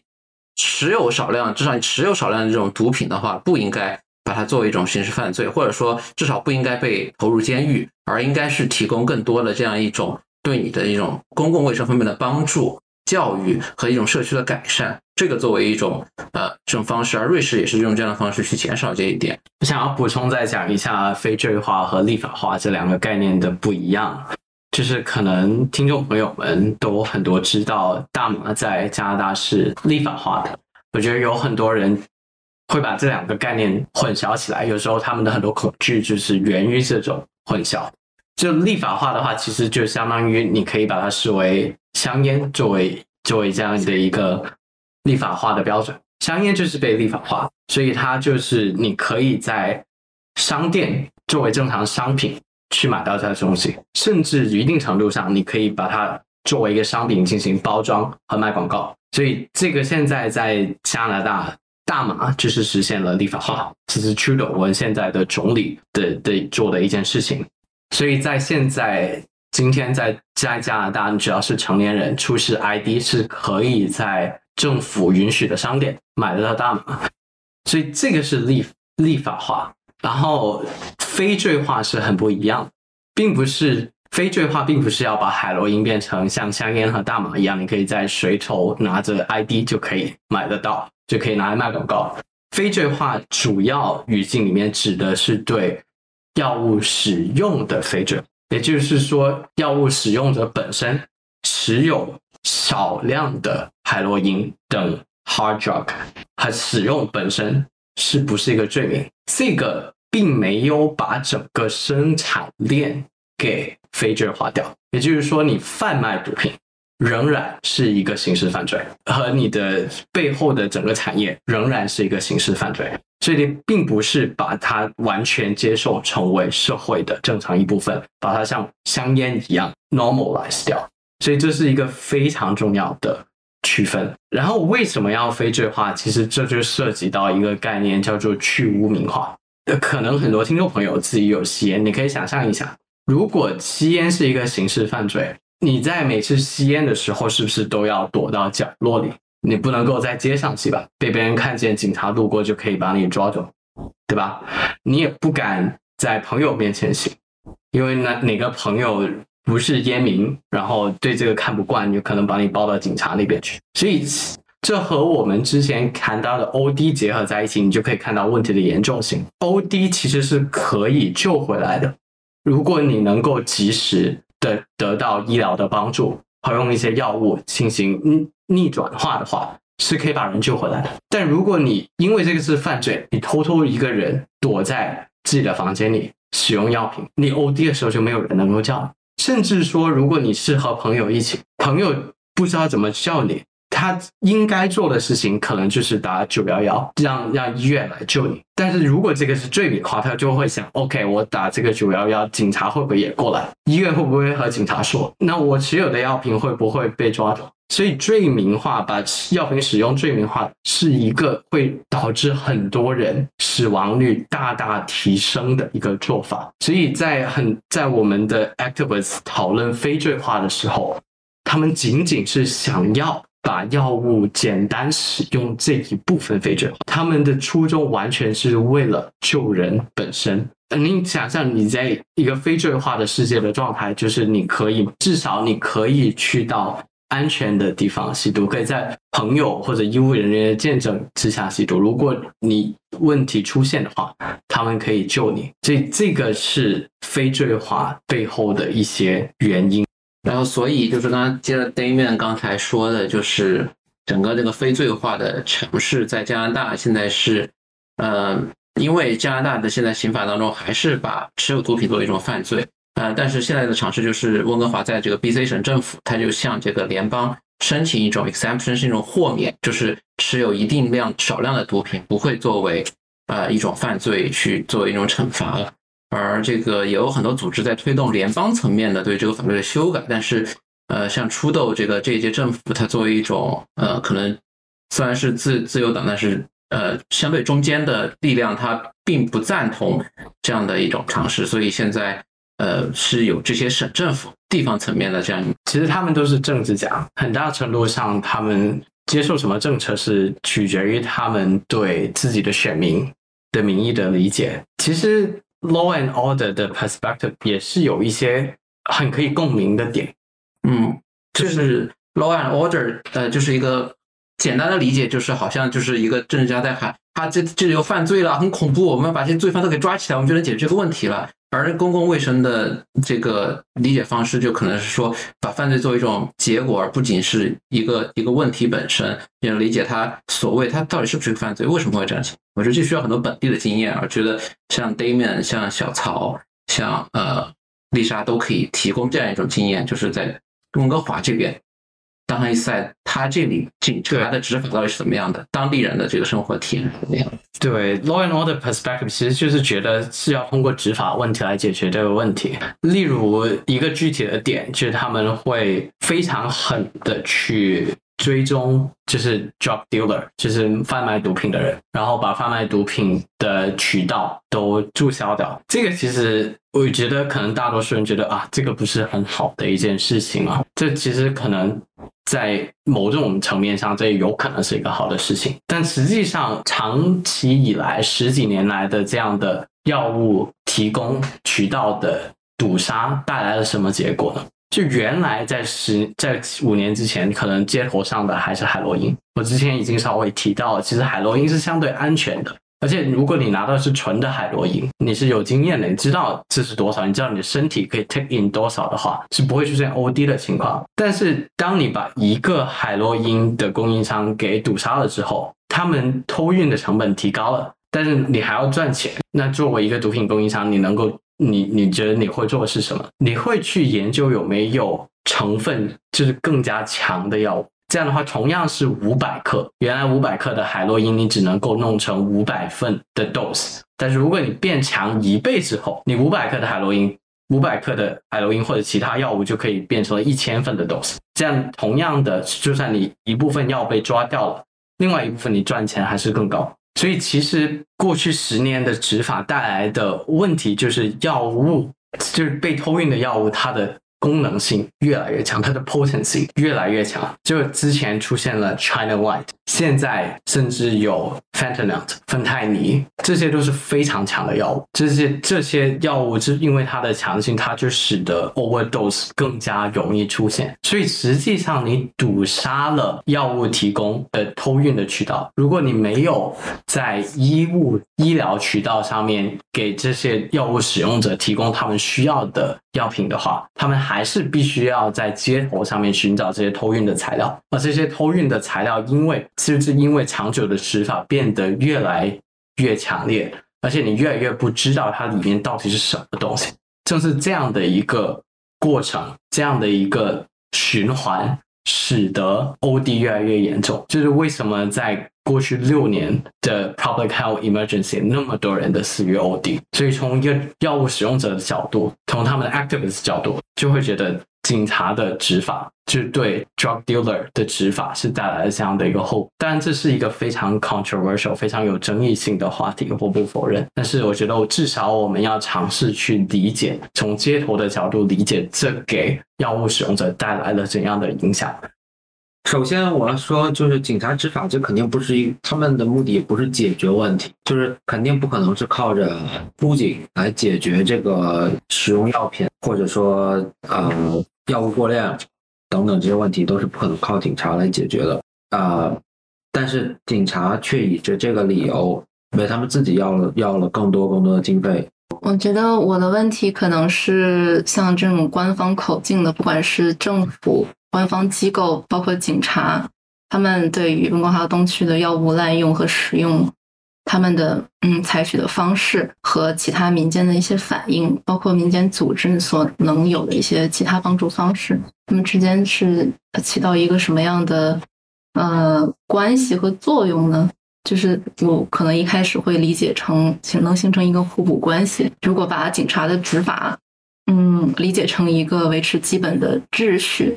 持有少量，至少你持有少量的这种毒品的话，不应该把它作为一种刑事犯罪，或者说至少不应该被投入监狱，而应该是提供更多的这样一种。对你的一种公共卫生方面的帮助、教育和一种社区的改善，这个作为一种呃这种方式，而瑞士也是用这样的方式去减少这一点。我想要补充再讲一下非罪化和立法化这两个概念的不一样，就是可能听众朋友们都很多知道大麻在加拿大是立法化的，我觉得有很多人会把这两个概念混淆起来，有时候他们的很多恐惧就是源于这种混淆。就立法化的话，其实就相当于你可以把它视为香烟作为作为这样的一个立法化的标准，香烟就是被立法化，所以它就是你可以在商店作为正常商品去买到它的东西，甚至一定程度上，你可以把它作为一个商品进行包装和卖广告。所以这个现在在加拿大大马就是实现了立法化，这是 Trudeau 我们现在的总理的的做的一件事情。所以在现在今天在在加拿大，你只要是成年人出示 ID 是可以在政府允许的商店买得到大麻，所以这个是立立法化。然后非罪化是很不一样，并不是非罪化，并不是要把海洛因变成像香烟和大麻一样，你可以在随手拿着 ID 就可以买得到，就可以拿来卖广告。非罪化主要语境里面指的是对药物使用的非罪，也就是说，药物使用者本身持有少量的海洛因等 hard drug 和使用本身是不是一个罪名？这个并没有把整个生产链给非罪化掉，也就是说，你贩卖毒品仍然是一个刑事犯罪，和你的背后的整个产业仍然是一个刑事犯罪。所以，并不是把它完全接受成为社会的正常一部分，把它像香烟一样 normalize 掉。所以，这是一个非常重要的区分。然后，为什么要非罪化？其实这就涉及到一个概念，叫做去污名化。可能很多听众朋友自己有吸烟，你可以想象一下，如果吸烟是一个刑事犯罪，你在每次吸烟的时候，是不是都要躲到角落里？你不能够在街上吸吧，被别人看见，警察路过就可以把你抓走，对吧？你也不敢在朋友面前吸，因为哪哪个朋友不是烟民，然后对这个看不惯，就可能把你抱到警察那边去。所以这和我们之前谈到的 OD 结合在一起，你就可以看到问题的严重性。OD 其实是可以救回来的，如果你能够及时的得到医疗的帮助，和用一些药物进行逆。逆转化的话是可以把人救回来的，但如果你因为这个是犯罪，你偷偷一个人躲在自己的房间里使用药品，你 OD 的时候就没有人能够叫，甚至说如果你是和朋友一起，朋友不知道怎么叫你，他应该做的事情可能就是打九幺幺，让让医院来救你。但是如果这个是罪名的话，他就会想，OK，我打这个九幺幺，警察会不会也过来？医院会不会和警察说？那我持有的药品会不会被抓走？所以罪名化，把药品使用罪名化，是一个会导致很多人死亡率大大提升的一个做法。所以在很在我们的 activists 讨论非罪化的时候，他们仅仅是想要把药物简单使用这一部分非罪化，他们的初衷完全是为了救人本身。你想象你在一个非罪化的世界的状态，就是你可以至少你可以去到。安全的地方吸毒，可以在朋友或者医务人员的见证之下吸毒。如果你问题出现的话，他们可以救你。这这个是非罪化背后的一些原因。然后，所以就是刚刚接着 Damian 刚才说的，就是整个这个非罪化的城市在加拿大现在是，呃，因为加拿大的现在刑法当中还是把持有毒品作为一种犯罪。呃，但是现在的尝试就是温哥华在这个 BC 省政府，它就向这个联邦申请一种 exemption，是一种豁免，就是持有一定量少量的毒品不会作为呃一种犯罪去作为一种惩罚了。而这个也有很多组织在推动联邦层面的对这个法律的修改，但是呃，像出豆这个这一届政府，它作为一种呃可能虽然是自自由党，但是呃相对中间的力量，它并不赞同这样的一种尝试，所以现在。呃，是有这些省政府、地方层面的这样，其实他们都是政治家，很大程度上，他们接受什么政策是取决于他们对自己的选民的民意的理解。其实 law and order 的 perspective 也是有一些很可以共鸣的点。嗯，就是 law and order，呃，就是一个简单的理解，就是好像就是一个政治家在喊，他这这里又犯罪了，很恐怖，我们要把这些罪犯都给抓起来，我们就能解决这个问题了。而公共卫生的这个理解方式，就可能是说，把犯罪作为一种结果，而不仅是一个一个问题本身。要理解它所谓它到底是不是个犯罪，为什么会这样？我觉得这需要很多本地的经验。我觉得像 Damian、像小曹、像呃丽莎都可以提供这样一种经验，就是在温哥华这边当地赛他这里警察的执法到底是怎么样的，当地人的这个生活体验是怎么样的？对 law and order perspective，其实就是觉得是要通过执法问题来解决这个问题。例如一个具体的点，就是他们会非常狠的去追踪，就是 drug dealer，就是贩卖毒品的人，然后把贩卖毒品的渠道都注销掉。这个其实我觉得可能大多数人觉得啊，这个不是很好的一件事情啊。这其实可能在某种层面上，这有可能是一个好的事情，但实际上长期以来十几年来的这样的药物提供渠道的堵杀带来了什么结果呢？就原来在十在五年之前，可能街头上的还是海洛因。我之前已经稍微提到，其实海洛因是相对安全的，而且如果你拿到是纯的海洛因，你是有经验的，你知道这是多少，你知道你的身体可以 take in 多少的话，是不会出现 OD 的情况。但是当你把一个海洛因的供应商给堵杀了之后，他们偷运的成本提高了，但是你还要赚钱。那作为一个毒品供应商，你能够你你觉得你会做的是什么？你会去研究有没有成分就是更加强的药物。这样的话，同样是五百克，原来五百克的海洛因你只能够弄成五百份的 dose，但是如果你变强一倍之后，你五百克的海洛因、五百克的海洛因或者其他药物就可以变成了一千份的 dose。这样同样的，就算你一部分药被抓掉了，另外一部分你赚钱还是更高。所以其实过去十年的执法带来的问题就是药物，就是被偷运的药物，它的功能性越来越强，它的 potency 越来越强。就之前出现了 China White，现在甚至有 fentanyl 芬太尼，这些都是非常强的药物。这些这些药物是因为它的强性，它就使得 overdose 更加容易出现。所以实际上你堵杀了药物提供的偷运的渠道，如果你没有在医务医疗渠道上面给这些药物使用者提供他们需要的药品的话，他们还是必须要在街头上面寻找这些偷运的材料，而这些偷运的材料，因为其实是因为长久的执法变得越来越强烈，而且你越来越不知道它里面到底是什么东西。正是这样的一个过程，这样的一个循环，使得 OD 越来越严重。就是为什么在过去六年的 public health emergency 那么多人的死于 OD，所以从一个药物使用者的角度，从他们的 activist 角度，就会觉得警察的执法，就对 drug dealer 的执法是带来了这样的一个后果。当然，这是一个非常 controversial、非常有争议性的话题，我不否认。但是，我觉得我至少我们要尝试去理解，从街头的角度理解这给药物使用者带来了怎样的影响。首先，我要说，就是警察执法，这肯定不是一，他们的目的不是解决问题，就是肯定不可能是靠着出警来解决这个使用药品，或者说呃药物过量等等这些问题，都是不可能靠警察来解决的。啊、但是警察却以着这个理由，为他们自己要了要了更多更多的经费，我觉得我的问题可能是像这种官方口径的，不管是政府、官方机构，包括警察，他们对于温哥华东区的药物滥用和使用，他们的嗯采取的方式和其他民间的一些反应，包括民间组织所能有的一些其他帮助方式，他们之间是起到一个什么样的呃关系和作用呢？就是我可能一开始会理解成形能形成一个互补关系。如果把警察的执法，嗯，理解成一个维持基本的秩序，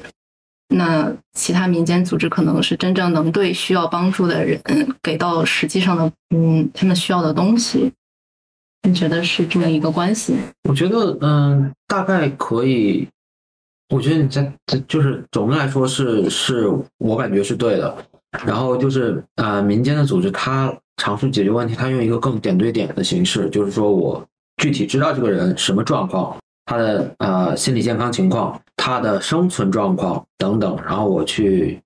那其他民间组织可能是真正能对需要帮助的人给到实际上的，嗯，他们需要的东西。你觉得是这么一个关系？我觉得，嗯，大概可以。我觉得你在这就是总的来说是是我感觉是对的。然后就是呃，民间的组织它尝试解决问题，它用一个更点对点的形式，就是说我具体知道这个人什么状况，他的呃心理健康情况，他的生存状况等等，然后我去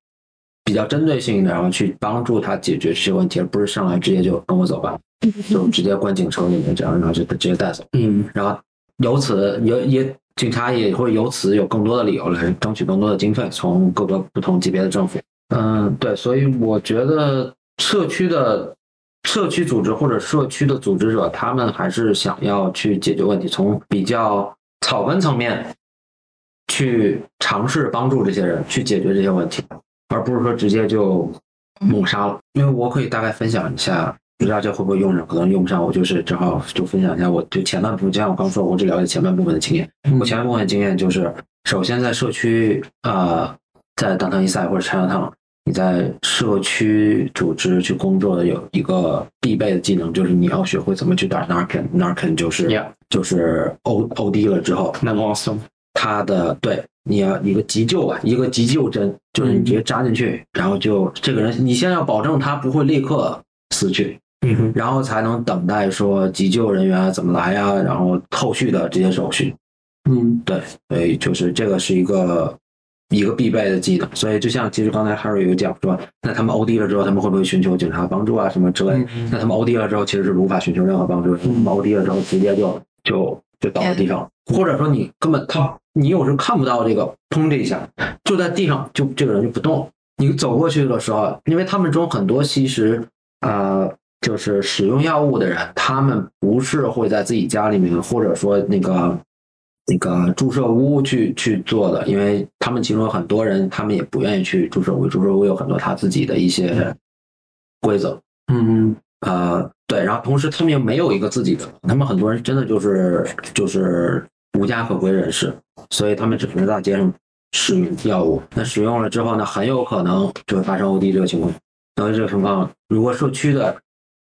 比较针对性的，然后去帮助他解决这些问题，而不是上来直接就跟我走吧，就直接关警车里面这样，然后就直接带走。嗯，然后由此也也警察也会由此有更多的理由来争取更多的经费，从各个不同级别的政府。嗯，对，所以我觉得社区的社区组织或者社区的组织者，他们还是想要去解决问题，从比较草根层面去尝试帮助这些人去解决这些问题，而不是说直接就猛杀了。因为我可以大概分享一下，不知道这会不会用上，可能用不上，我就是正好就分享一下，我就前半部分，就像我刚说，我只了解前半部分的经验。我前半部分的经验就是，首先在社区，呃，在当趟一赛或者 China Town，你在社区组织去工作的有一个必备的技能，就是你要学会怎么去打 narcan，narcan 就是 Yeah 就是 O O D 了之后，那 awesome，它的对你要一个急救吧，一个急救针，就是你直接扎进去，然后就这个人，你先要保证他不会立刻死去，嗯哼，然后才能等待说急救人员怎么来呀，然后后续的这些手续。嗯对，所以就是这个是一个一个必备的技能。所以就像其实刚才 Harry 有讲说，那他们 OD 了之后，他们会不会寻求警察帮助啊什么之类的？那他们 OD 了之后，其实是无法寻求任何帮助的。他们 OD 了之后，直接就就就倒在地上，或者说你根本他你有时候看不到这个砰这一下，就在地上就这个人就不动。你走过去的时候，因为他们中很多其实呃就是使用药物的人，他们不是会在自己家里面，或者说那个那个注射屋去去做的，因为他们其中有很多人，他们也不愿意去注射屋，注射屋有很多他自己的一些规则。嗯呃，对，然后同时他们又没有一个自己的，他们很多人真的就是就是无家可归人士，所以他们只能在大街上使用药物。那使用了之后呢，很有可能就会发生 OD 这个情况。所以这个情况，如果社区的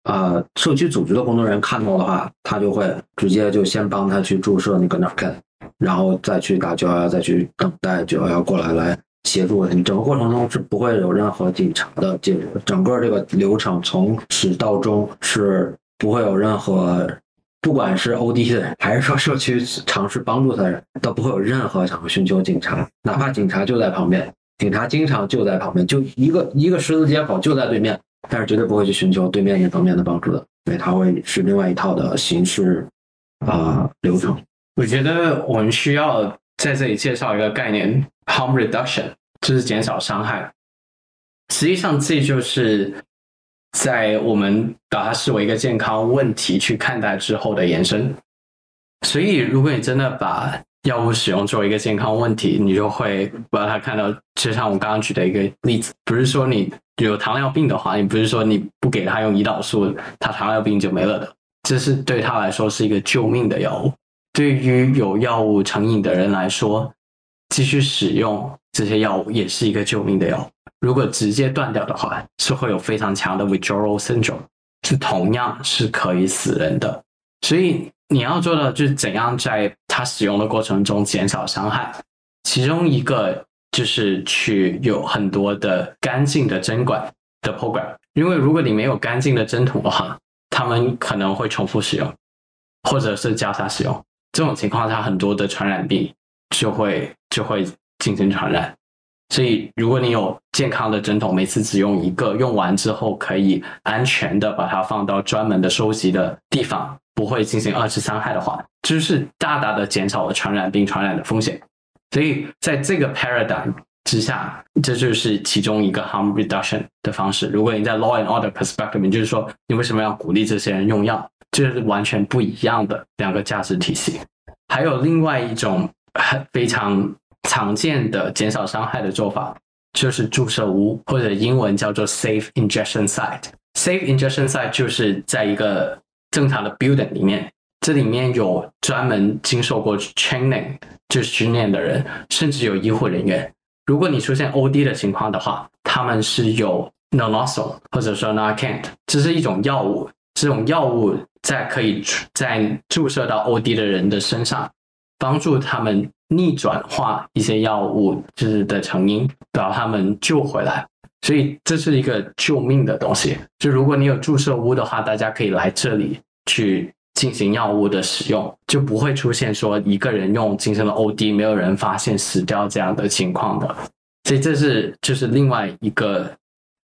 呃社区组织的工作人员看到的话，他就会直接就先帮他去注射那个 narcan，然后再去打九幺幺，再去等待九幺幺过来来协助你。整个过程中是不会有任何警察的介入，整个这个流程从始到终是不会有任何。不管是 OD 的人，还是说社区尝试帮助他的人，都不会有任何想寻求警察，哪怕警察就在旁边，警察经常就在旁边，就一个一个十字街口就在对面，但是绝对不会去寻求对面一方面的帮助的，因为他会是另外一套的形式啊、流程。我觉得我们需要在这里介绍一个概念，harm reduction，就是减少伤害。实际上，这就是在我们把它视为一个健康问题去看待之后的延伸。所以，如果你真的把药物使用作为一个健康问题，你就会把它看到，就像我刚刚举的一个例子，不是说你有糖尿病的话，你不是说你不给他用胰岛素，他糖尿病就没了的。这是对他来说是一个救命的药物。对于有药物成瘾的人来说，继续使用这些药物也是一个救命的药物。如果直接断掉的话，是会有非常强的 withdrawal syndrome，是同样是可以死人的。所以你要做的就是怎样在它使用的过程中减少伤害。其中一个就是去有很多的干净的针管的 program，因为如果你没有干净的针筒的话，他们可能会重复使用，或者是交叉使用。这种情况下，很多的传染病就会就会进行传染。所以，如果你有健康的针筒，每次只用一个，用完之后可以安全的把它放到专门的收集的地方，不会进行二次伤害的话，就是大大的减少了传染病传染的风险。所以，在这个 paradigm 之下，这就是其中一个 harm reduction 的方式。如果你在 law and order perspective，就是说，你为什么要鼓励这些人用药？这是完全不一样的两个价值体系。还有另外一种很非常常见的减少伤害的做法，就是注射屋，或者英文叫做 safe injection site。safe injection site 就是在一个正常的 building 里面，这里面有专门经受过 training 就是训练的人，甚至有医护人员。如果你出现 OD 的情况的话，他们是有 naloxone 或者说 Narcan，这是一种药物。这种药物在可以在注射到 OD 的人的身上，帮助他们逆转化一些药物就是的成因，把他们救回来。所以这是一个救命的东西。就如果你有注射屋的话，大家可以来这里去进行药物的使用，就不会出现说一个人用进行了 OD，没有人发现死掉这样的情况的。所以这是就是另外一个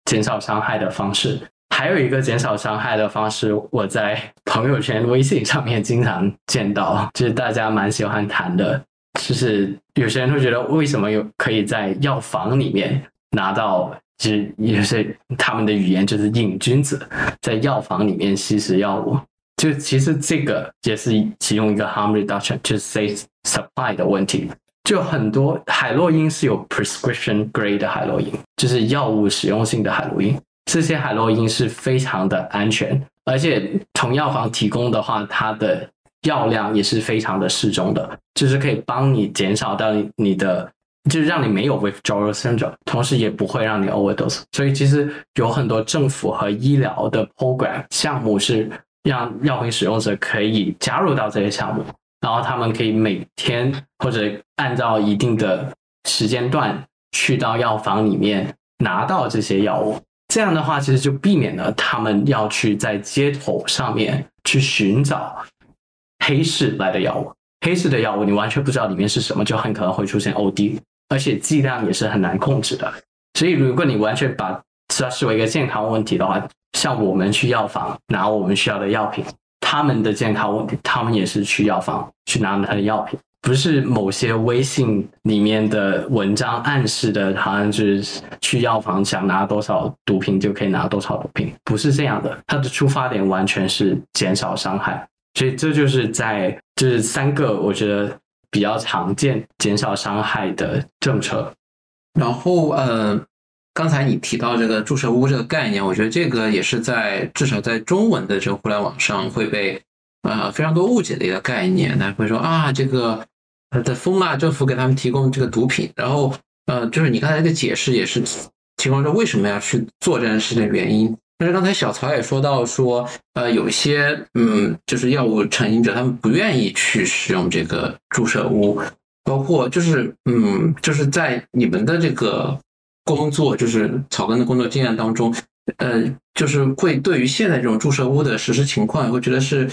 减少伤害的方式。还有一个减少伤害的方式，我在朋友圈、微信上面经常见到，就是大家蛮喜欢谈的，就是有些人会觉得为什么有可以在药房里面拿到，就是有些他们的语言就是瘾君子在药房里面吸食药物，就其实这个也是其中一个 harm reduction，就是 safe supply 的问题。就很多海洛因是有 prescription grade 的海洛因，就是药物使用性的海洛因。这些海洛因是非常的安全，而且从药房提供的话，它的药量也是非常的适中的，就是可以帮你减少到你的，就是让你没有 withdrawal syndrome，同时也不会让你 overdose。所以其实有很多政府和医疗的 program 项目是让药品使用者可以加入到这些项目，然后他们可以每天或者按照一定的时间段去到药房里面拿到这些药物。这样的话，其实就避免了他们要去在街头上面去寻找黑市来的药物。黑市的药物你完全不知道里面是什么，就很可能会出现 OD，而且剂量也是很难控制的。所以，如果你完全把它视为一个健康问题的话，像我们去药房拿我们需要的药品，他们的健康问题，他们也是去药房去拿他的药品，不是某些微信里面的文章暗示的，好像就是去药房想拿多少毒品就可以拿多少毒品，不是这样的。它的出发点完全是减少伤害，所以这就是在就是三个我觉得比较常见减少伤害的政策。然后，呃，刚才你提到这个注射屋这个概念，我觉得这个也是在至少在中文的这个互联网上会被呃非常多误解的一个概念。大家会说啊，这个呃的疯啊，政府给他们提供这个毒品，然后呃，就是你刚才的解释也是提供说为什么要去做这件事的原因。但是刚才小曹也说到说，呃，有一些嗯，就是药物成瘾者，他们不愿意去使用这个注射屋。包括就是嗯，就是在你们的这个工作，就是草根的工作经验当中，呃，就是会对于现在这种注射屋的实施情况，会觉得是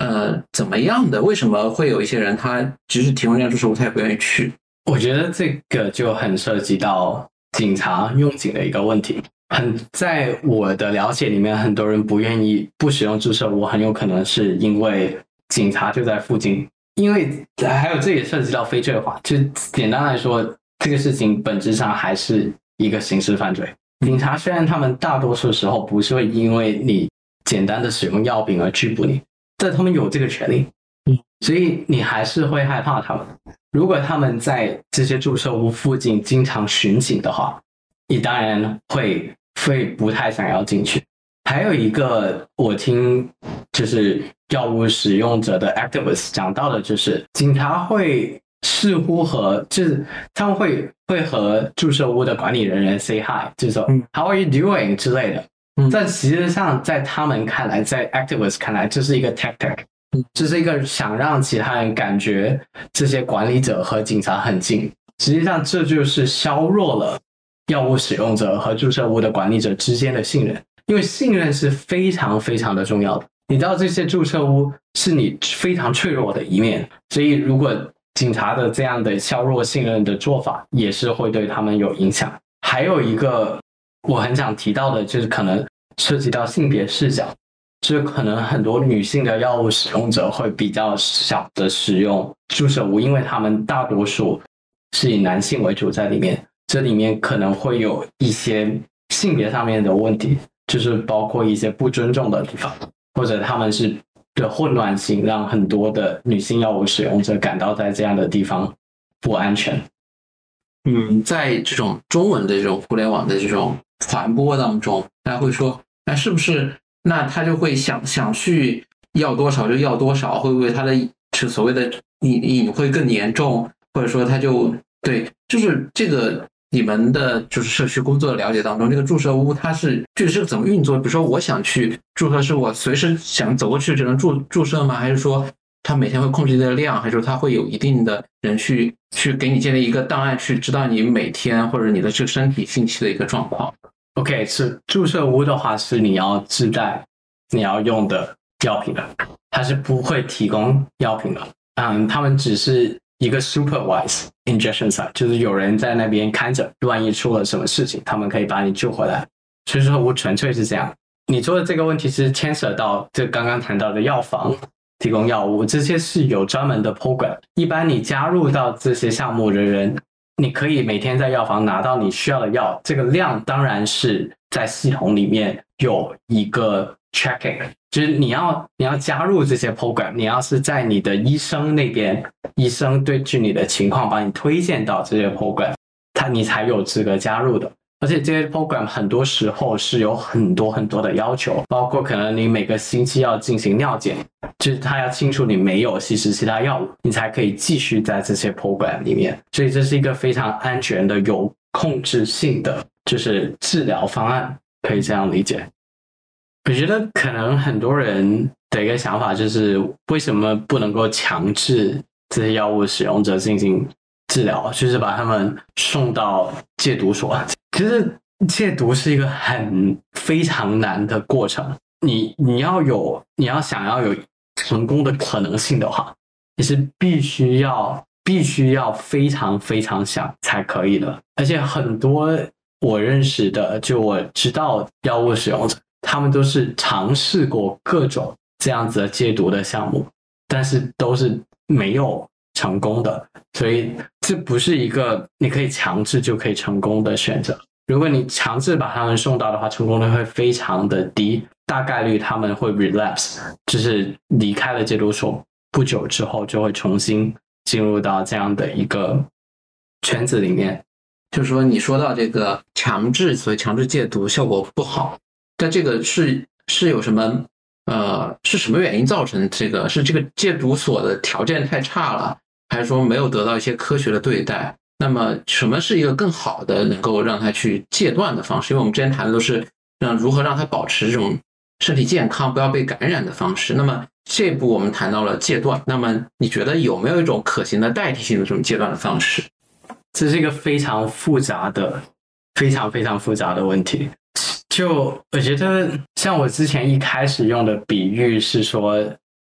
呃怎么样的？为什么会有一些人他即使提供这样注射屋，他也不愿意去？我觉得这个就很涉及到警察用警的一个问题。很在我的了解里面，很多人不愿意不使用注射我，很有可能是因为警察就在附近。因为还有这也涉及到非罪化，就简单来说，这个事情本质上还是一个刑事犯罪。警察虽然他们大多数时候不是会因为你简单的使用药品而拘捕你，但他们有这个权利，所以你还是会害怕他们。如果他们在这些注射屋附近经常巡警的话，你当然会会不太想要进去。还有一个，我听就是药物使用者的 activists 讲到的，就是警察会似乎和就是他们会会和注射屋的管理人员 say hi，就是说 How are you doing 之类的。但实际上在他们看来，在 activists 看来，这是一个 tactic，这是一个想让其他人感觉这些管理者和警察很近。实际上，这就是削弱了药物使用者和注射屋的管理者之间的信任。因为信任是非常非常的重要的，你知道这些注射屋是你非常脆弱的一面，所以如果警察的这样的削弱信任的做法，也是会对他们有影响。还有一个我很想提到的，就是可能涉及到性别视角，就是可能很多女性的药物使用者会比较少的使用注射屋，因为他们大多数是以男性为主在里面，这里面可能会有一些性别上面的问题。就是包括一些不尊重的地方，或者他们是的混乱性，让很多的女性药物使用者感到在这样的地方不安全。嗯，在这种中文的这种互联网的这种传播当中，大家会说，那是不是那他就会想想去要多少就要多少？会不会他的是所谓的隐隐会更严重？或者说他就对，就是这个。你们的就是社区工作的了解当中，这个注射屋它是具体是怎么运作？比如说，我想去注射，是我随时想走过去就能注注射吗？还是说他每天会控制的量？还是说他会有一定的人去去给你建立一个档案，去知道你每天或者你的这个身体信息的一个状况？OK，是注射屋的话是你要自带你要用的药品的，它是不会提供药品的。嗯，他们只是。一个 supervise injection site，就是有人在那边看着，万一出了什么事情，他们可以把你救回来。所以说我纯粹是这样。你说的这个问题是牵涉到这刚刚谈到的药房提供药物，这些是有专门的 program。一般你加入到这些项目的人，你可以每天在药房拿到你需要的药，这个量当然是在系统里面有一个 checking，就是你要你要加入这些 program，你要是在你的医生那边，医生对据你的情况把你推荐到这些 program，他你才有资格加入的。而且这些 program 很多时候是有很多很多的要求，包括可能你每个星期要进行尿检，就是他要清楚你没有吸食其他药物，你才可以继续在这些 program 里面。所以这是一个非常安全的、有控制性的，就是治疗方案，可以这样理解。我觉得可能很多人的一个想法就是，为什么不能够强制这些药物使用者进行治疗，就是把他们送到戒毒所？其实戒毒是一个很非常难的过程。你你要有，你要想要有成功的可能性的话，你是必须要必须要非常非常想才可以的。而且很多我认识的，就我知道药物使用者。他们都是尝试过各种这样子的戒毒的项目，但是都是没有成功的，所以这不是一个你可以强制就可以成功的选择。如果你强制把他们送到的话，成功率会非常的低，大概率他们会 relapse，就是离开了戒毒所不久之后就会重新进入到这样的一个圈子里面。就是说，你说到这个强制，所以强制戒毒效果不好。但这个是是有什么呃是什么原因造成这个？是这个戒毒所的条件太差了，还是说没有得到一些科学的对待？那么什么是一个更好的能够让他去戒断的方式？因为我们之前谈的都是让如何让他保持这种身体健康，不要被感染的方式。那么这一步我们谈到了戒断，那么你觉得有没有一种可行的代替性的这种戒断的方式？这是一个非常复杂的、非常非常复杂的问题。就我觉得，像我之前一开始用的比喻是说，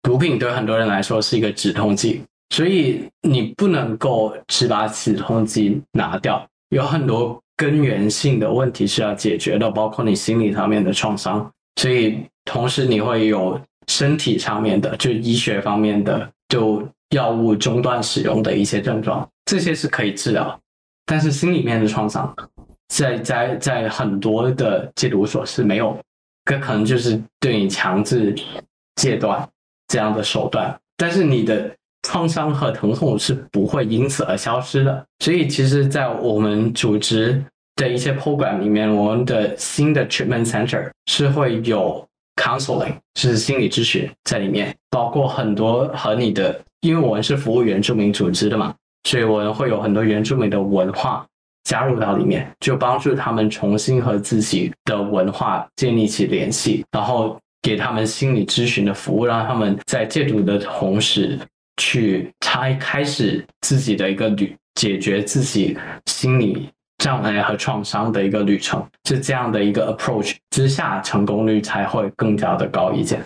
毒品对很多人来说是一个止痛剂，所以你不能够只把止痛剂拿掉，有很多根源性的问题是要解决的，包括你心理上面的创伤，所以同时你会有身体上面的，就医学方面的，就药物中断使用的一些症状，这些是可以治疗，但是心里面的创伤。在在在很多的戒毒所是没有，这可能就是对你强制戒断这样的手段，但是你的创伤和疼痛是不会因此而消失的。所以，其实，在我们组织的一些 program 里面，我们的新的 treatment center 是会有 counseling，是心理咨询在里面，包括很多和你的，因为我们是服务原住民组织的嘛，所以我们会有很多原住民的文化。加入到里面，就帮助他们重新和自己的文化建立起联系，然后给他们心理咨询的服务，让他们在戒毒的同时，去开开始自己的一个旅，解决自己心理障碍和创伤的一个旅程。是这样的一个 approach 之下，成功率才会更加的高一些。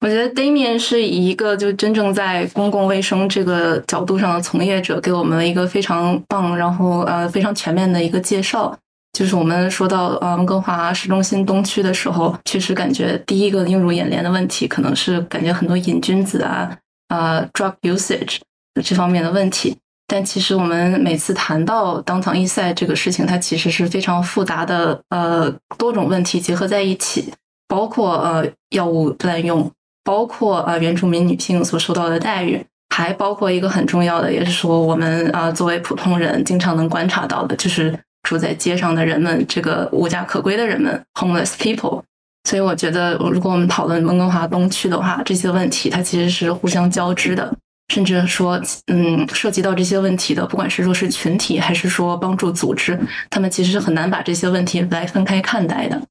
我觉得 Damian 是一个就真正在公共卫生这个角度上的从业者，给我们了一个非常棒，然后呃非常全面的一个介绍。就是我们说到呃温哥华市中心东区的时候，确实感觉第一个映入眼帘的问题，可能是感觉很多瘾君子啊啊 drug usage 这方面的问题。但其实我们每次谈到当场易赛这个事情，它其实是非常复杂的呃多种问题结合在一起，包括呃药物滥用。包括啊，原住民女性所受到的待遇，还包括一个很重要的，也是说我们啊，作为普通人经常能观察到的，就是住在街上的人们，这个无家可归的人们 （homeless people）。所以我觉得，如果我们讨论温哥华东区的话，这些问题它其实是互相交织的，甚至说，嗯，涉及到这些问题的，不管是弱势群体还是说帮助组织，他们其实是很难把这些问题来分开看待的。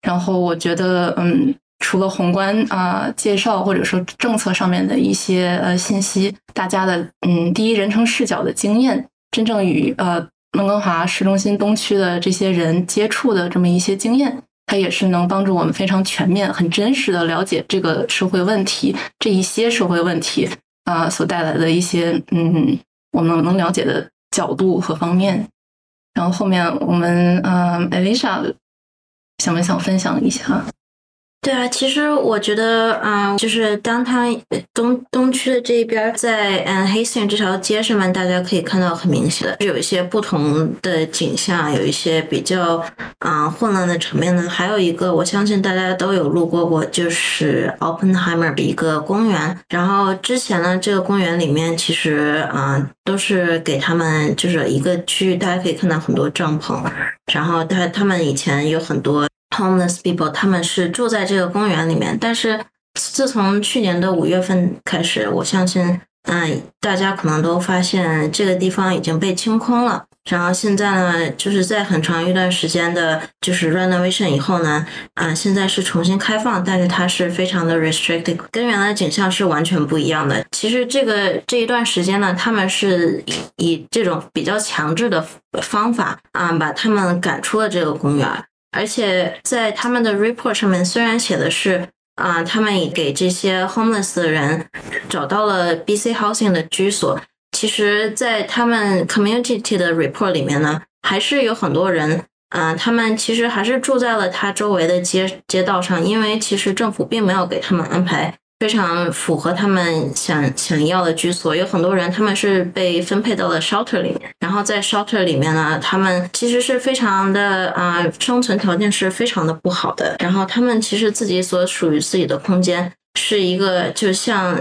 然后我觉得，嗯。除了宏观啊介绍或者说政策上面的一些呃信息，大家的嗯第一人称视角的经验，真正与呃温哥华市中心东区的这些人接触的这么一些经验，它也是能帮助我们非常全面、很真实的了解这个社会问题这一些社会问题啊所带来的一些嗯我们能了解的角度和方面。然后后面我们嗯艾丽莎想不想分享一下？对啊，其实我觉得，嗯，就是当它东东区的这一边，在嗯黑线这条街上面，大家可以看到很明显的有一些不同的景象，有一些比较啊混乱的场面呢。还有一个，我相信大家都有路过过，就是 Oppenheimer 的一个公园。然后之前呢，这个公园里面其实啊都是给他们就是一个区域，大家可以看到很多帐篷。然后他他们以前有很多。Homeless people，他们是住在这个公园里面，但是自从去年的五月份开始，我相信，嗯，大家可能都发现这个地方已经被清空了。然后现在呢，就是在很长一段时间的，就是 renovation 以后呢，啊，现在是重新开放，但是它是非常的 restricted，跟原来的景象是完全不一样的。其实这个这一段时间呢，他们是以以这种比较强制的方法啊，把他们赶出了这个公园。而且在他们的 report 上面，虽然写的是啊，他们给这些 homeless 的人找到了 BC Housing 的居所，其实，在他们 community 的 report 里面呢，还是有很多人，嗯，他们其实还是住在了他周围的街街道上，因为其实政府并没有给他们安排。非常符合他们想想要的居所，有很多人他们是被分配到了 shelter 里面，然后在 shelter 里面呢，他们其实是非常的啊，生存条件是非常的不好的。然后他们其实自己所属于自己的空间是一个，就像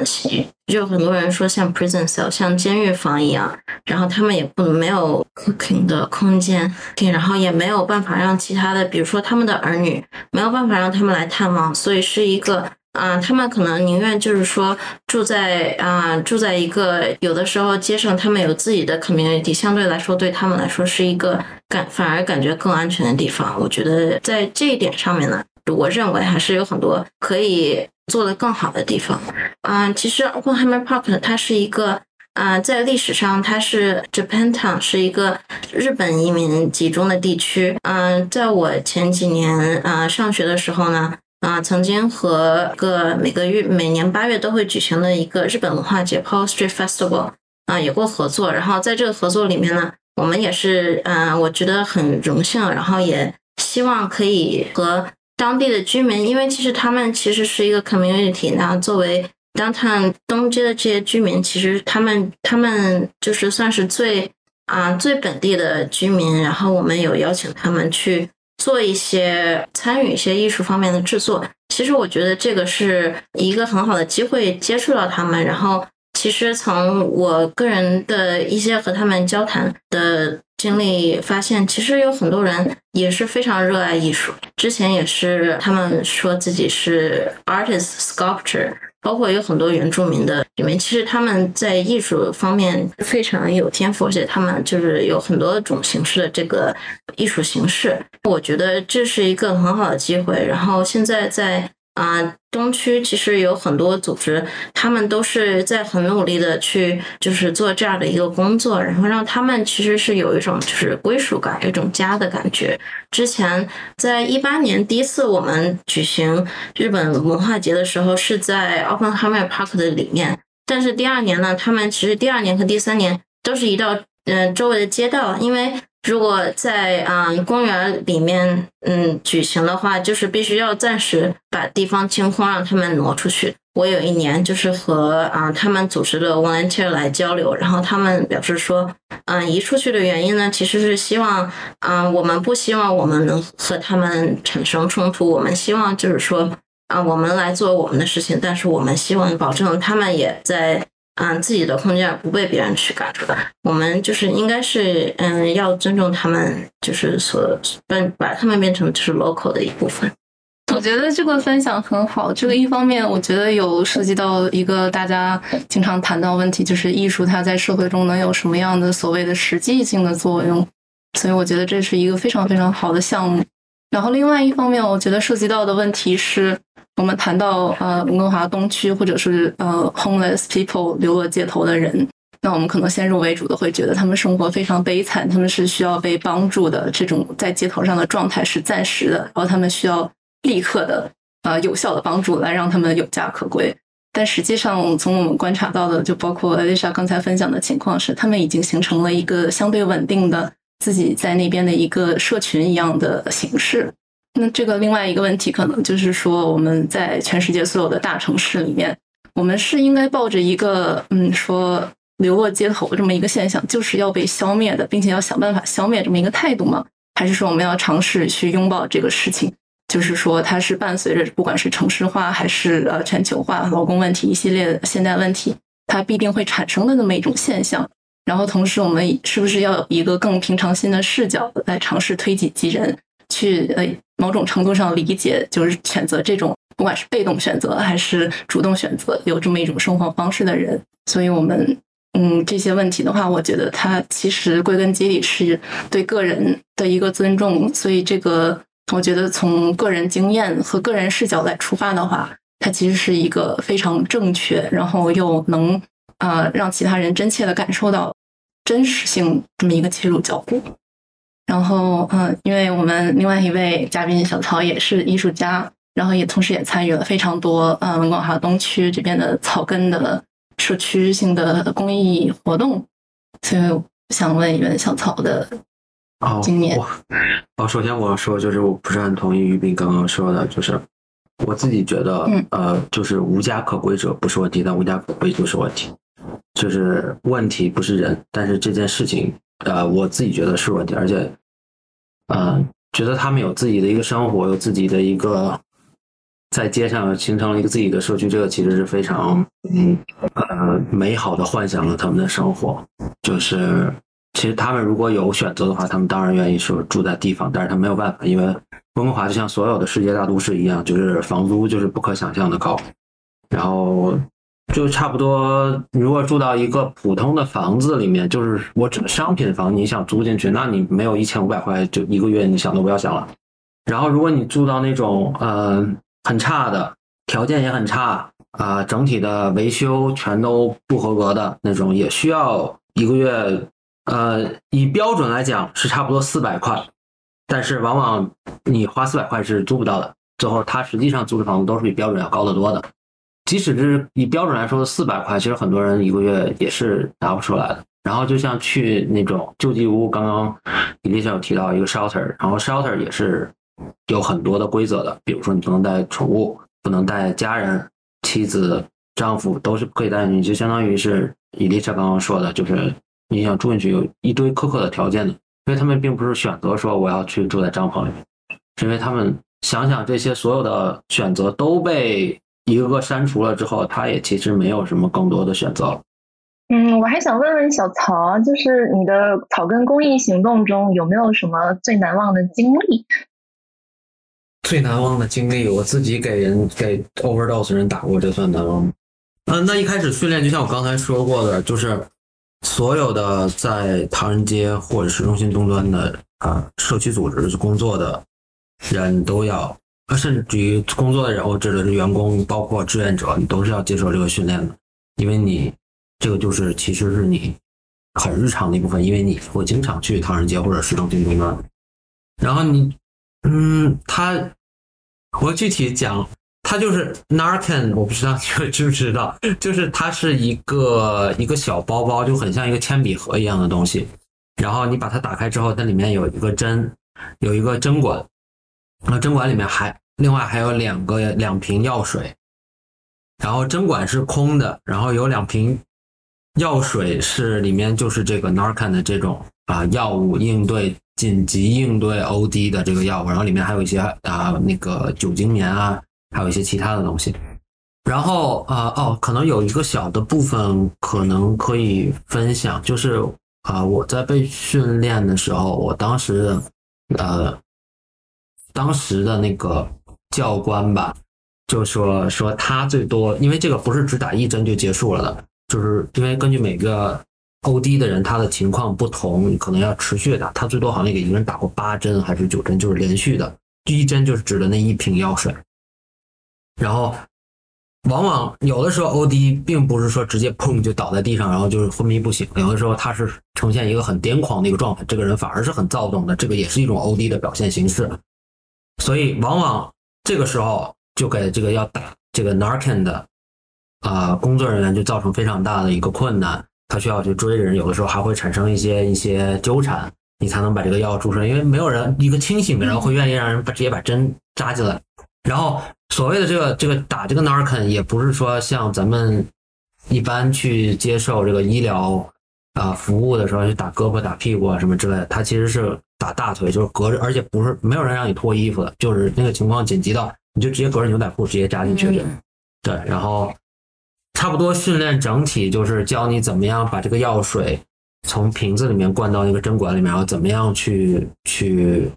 就很多人说像 prison cell，像监狱房一样。然后他们也不没有 cooking 的空间，然后也没有办法让其他的，比如说他们的儿女没有办法让他们来探望，所以是一个。啊，他们可能宁愿就是说住在啊，住在一个有的时候街上，他们有自己的 community，相对来说对他们来说是一个感反而感觉更安全的地方。我觉得在这一点上面呢，我认为还是有很多可以做得更好的地方。嗯，其实 Oppenheimer Park 它是一个啊，在历史上它是 Japantown，是一个日本移民集中的地区。嗯，在我前几年啊上学的时候呢。啊，曾经和个每个月每年八月都会举行的一个日本文化节 Paul Street Festival 啊有过合作，然后在这个合作里面呢，我们也是嗯，我觉得很荣幸，然后也希望可以和当地的居民，因为其实他们其实是一个 community，然后作为 downtown 东街的这些居民，其实他们他们就是算是最啊最本地的居民，然后我们有邀请他们去。做一些参与一些艺术方面的制作，其实我觉得这个是一个很好的机会接触到他们。然后，其实从我个人的一些和他们交谈的经历发现，其实有很多人也是非常热爱艺术。之前也是他们说自己是 artist sculpture。包括有很多原住民的里面，其实他们在艺术方面非常有天赋，而且他们就是有很多种形式的这个艺术形式。我觉得这是一个很好的机会。然后现在在。啊，东区其实有很多组织，他们都是在很努力的去，就是做这样的一个工作，然后让他们其实是有一种就是归属感，有一种家的感觉。之前在一八年第一次我们举行日本文化节的时候，是在 Oppenheimer Park 的里面，但是第二年呢，他们其实第二年和第三年都是移到嗯周围的街道，因为。如果在嗯公园里面嗯举行的话，就是必须要暂时把地方清空，让他们挪出去。我有一年就是和啊他们组织的 volunteer 来交流，然后他们表示说，嗯移出去的原因呢，其实是希望啊我们不希望我们能和他们产生冲突，我们希望就是说啊我们来做我们的事情，但是我们希望保证他们也在。嗯，自己的空间不被别人去赶出来。我们就是应该是，嗯，要尊重他们，就是所把把他们变成就是 local 的一部分。我觉得这个分享很好。这个一方面，我觉得有涉及到一个大家经常谈到问题，就是艺术它在社会中能有什么样的所谓的实际性的作用。所以我觉得这是一个非常非常好的项目。然后另外一方面，我觉得涉及到的问题是。我们谈到呃温哥华东区或者是呃 homeless people 流落街头的人，那我们可能先入为主的会觉得他们生活非常悲惨，他们是需要被帮助的，这种在街头上的状态是暂时的，然后他们需要立刻的呃有效的帮助来让他们有家可归。但实际上，从我们观察到的，就包括 Alisha 刚才分享的情况是，他们已经形成了一个相对稳定的自己在那边的一个社群一样的形式。那这个另外一个问题，可能就是说，我们在全世界所有的大城市里面，我们是应该抱着一个嗯，说流落街头这么一个现象，就是要被消灭的，并且要想办法消灭这么一个态度吗？还是说我们要尝试去拥抱这个事情？就是说，它是伴随着不管是城市化还是呃全球化、劳工问题一系列的现代问题，它必定会产生的那么一种现象。然后同时，我们是不是要有一个更平常心的视角来尝试推己及人？去呃某种程度上理解，就是选择这种不管是被动选择还是主动选择，有这么一种生活方式的人。所以，我们嗯这些问题的话，我觉得它其实归根结底是对个人的一个尊重。所以，这个我觉得从个人经验和个人视角来出发的话，它其实是一个非常正确，然后又能呃让其他人真切的感受到真实性这么一个切入角度。然后，嗯，因为我们另外一位嘉宾小曹也是艺术家，然后也同时也参与了非常多，嗯，文广哈东区这边的草根的社区性的公益活动，所以想问一问小曹的经验。哦，首先我要说，就是我不是很同意于斌刚刚说的，就是我自己觉得，呃，就是无家可归者不是问题，但无家可归就是问题，就是问题不是人，但是这件事情。呃，我自己觉得是问题，而且，呃，觉得他们有自己的一个生活，有自己的一个在街上形成了一个自己的社区，这个其实是非常，嗯，呃，美好的幻想了他们的生活。就是，其实他们如果有选择的话，他们当然愿意说住在地方，但是他没有办法，因为温哥华就像所有的世界大都市一样，就是房租就是不可想象的高，然后。就差不多，如果住到一个普通的房子里面，就是我指的商品房，你想租进去，那你没有一千五百块，就一个月，你想都不要想了。然后，如果你住到那种呃很差的条件也很差啊，整体的维修全都不合格的那种，也需要一个月，呃，以标准来讲是差不多四百块，但是往往你花四百块是租不到的，最后他实际上租的房子都是比标准要高得多的。即使是以标准来说，四百块，其实很多人一个月也是拿不出来的。然后就像去那种救济屋，刚刚李丽有提到一个 shelter，然后 shelter 也是有很多的规则的，比如说你不能带宠物，不能带家人、妻子、丈夫，都是不可以带进去。就相当于是伊丽莎刚刚说的，就是你想住进去有一堆苛刻的条件的，因为他们并不是选择说我要去住在帐篷里面，是因为他们想想这些所有的选择都被。一个个删除了之后，他也其实没有什么更多的选择了。嗯，我还想问问小曹，就是你的草根公益行动中有没有什么最难忘的经历？最难忘的经历，我自己给人给 overdose 人打过，这算难忘吗？嗯，那一开始训练，就像我刚才说过的，就是所有的在唐人街或者市中心东端的啊社区组织工作的人都要。啊，甚至于工作的人，我指的是员工，包括志愿者，你都是要接受这个训练的，因为你这个就是其实是你很日常的一部分，因为你会经常去唐人街或者市中心东端。然后你，嗯，他，我具体讲，他就是 Narcan，我不知道 你们知不知道，就是它是一个一个小包包，就很像一个铅笔盒一样的东西。然后你把它打开之后，它里面有一个针，有一个针管。那针管里面还另外还有两个两瓶药水，然后针管是空的，然后有两瓶药水是里面就是这个 Narcan 的这种啊药物应对紧急应对 OD 的这个药物，然后里面还有一些啊那个酒精棉啊，还有一些其他的东西。然后啊哦，可能有一个小的部分可能可以分享，就是啊我在被训练的时候，我当时呃。当时的那个教官吧，就说说他最多，因为这个不是只打一针就结束了的，就是因为根据每个 OD 的人他的情况不同，可能要持续打。他最多好像给一个人打过八针还是九针，就是连续的。第一针就是指的那一瓶药水。然后，往往有的时候 OD 并不是说直接砰就倒在地上，然后就是昏迷不醒。有的时候他是呈现一个很癫狂的一个状态，这个人反而是很躁动的，这个也是一种 OD 的表现形式。所以，往往这个时候就给这个要打这个 Narcan 的啊工作人员就造成非常大的一个困难，他需要去追人，有的时候还会产生一些一些纠缠。你才能把这个药注射，因为没有人一个清醒的人会愿意让人把直接把针扎进来。然后所谓的这个这个打这个 narcan 也不是说像咱们一般去接受这个医疗啊、服务的时候去打胳膊、打屁股啊什么之类的，他其实是打大腿，就是隔着，而且不是没有人让你脱衣服的，就是那个情况紧急到你就直接隔着牛仔裤直接扎进去。嗯对，然后差不多训练整体就是教你怎么样把这个药水从瓶子里面灌到那个针管里面，然后怎么样去去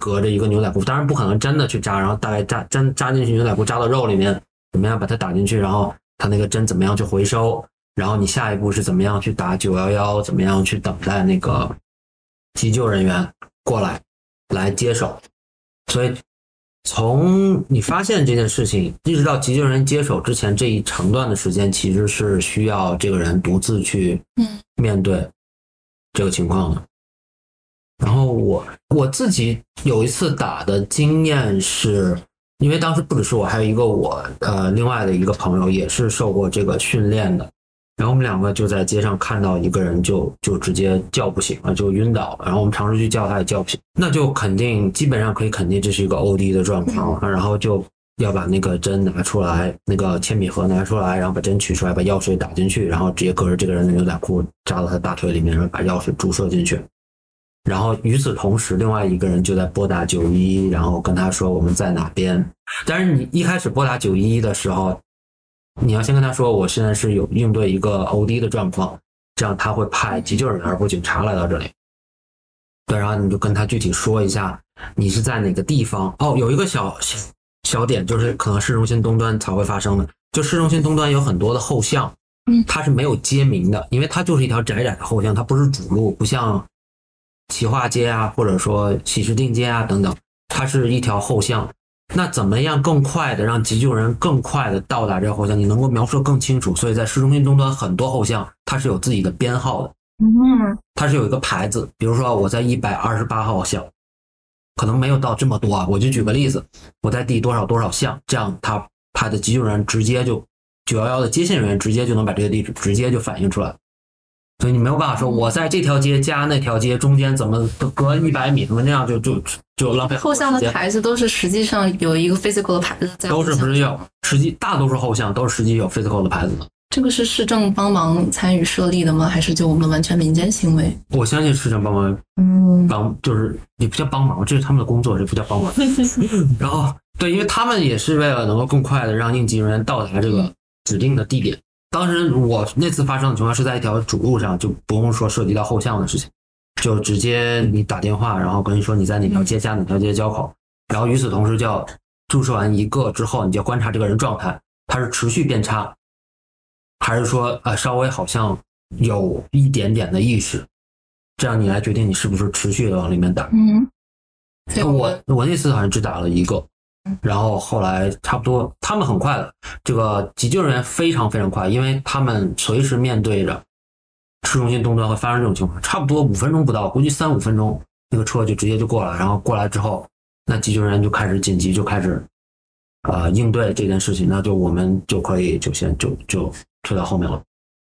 隔着一个牛仔裤，当然不可能真的去扎，然后大概扎针扎进去牛仔裤扎到肉里面，怎么样把它打进去，然后它那个针怎么样去回收，然后你下一步是怎么样去打九幺幺，怎么样去等待那个急救人员过来来接手，所以从你发现这件事情一直到急救人员接手之前这一长段的时间，其实是需要这个人独自去嗯面对这个情况的。然后我我自己有一次打的经验是，因为当时不只是我，还有一个我呃另外的一个朋友也是受过这个训练的。然后我们两个就在街上看到一个人就就直接叫不醒了，就晕倒了。然后我们尝试去叫他，也叫不醒，那就肯定基本上可以肯定这是一个 OD 的状况。然后就要把那个针拿出来，那个铅笔盒拿出来，然后把针取出来，把药水打进去，然后直接隔着这个人的牛仔裤扎到他大腿里面，然后把药水注射进去。然后与此同时，另外一个人就在拨打九一一，然后跟他说我们在哪边。但是你一开始拨打九一一的时候，你要先跟他说我现在是有应对一个 OD 的状况，这样他会派急救人员而不警察来到这里。对，然后你就跟他具体说一下你是在哪个地方。哦，有一个小小小点，就是可能市中心东端才会发生的，就市中心东端有很多的后巷，嗯它是没有街名的，因为它就是一条窄窄的后巷，它不是主路，不像企划街啊，或者说喜事定街啊等等，它是一条后巷。那怎么样更快的让急救人更快的到达这个后巷？你能够描述得更清楚。所以在市中心东端很多后巷，它是有自己的编号的，嗯，它是有一个牌子，比如说我在一百二十八号巷，可能没有到这么多啊。我就举个例子，我在第多少多少巷，这样他他的急救人直接就九幺幺的接线人员直接就能把这个地址直接就反映出来。所以你没有办法说我在这条街加那条街中间怎么隔一百米，什么那样就就就浪费后巷的牌子都是实际上有一个 physical 的牌子在都是后巷实际有，实际大多数后巷都是实际有 physical 的牌子的。这个是市政帮忙参与设立的吗？还是就我们完全民间行为？我相信市政帮忙嗯，帮，就是也不叫帮忙，这是他们的工作，这不叫帮忙。然后对，因为他们也是为了能够更快的让应急人员到达这个指定的地点。当时我那次发生的情况是在一条主路上，就不用说涉及到后巷的事情，就直接你打电话，然后跟你说你在哪条街加哪条街交口，然后与此同时就要注射完一个之后，你就要观察这个人状态，他是持续变差，还是说呃稍微好像有一点点的意识，这样你来决定你是不是持续的往里面打。嗯，我我那次好像只打了一个，然后后来差不多他们很快的，这个急救人员非常非常快，因为他们随时面对着市中心东端会发生这种情况，差不多五分钟不到，估计三五分钟那个车就直接就过来，然后过来之后，那急救人员就开始紧急就开始呃应对这件事情，那就我们就可以就先就就推到后面了。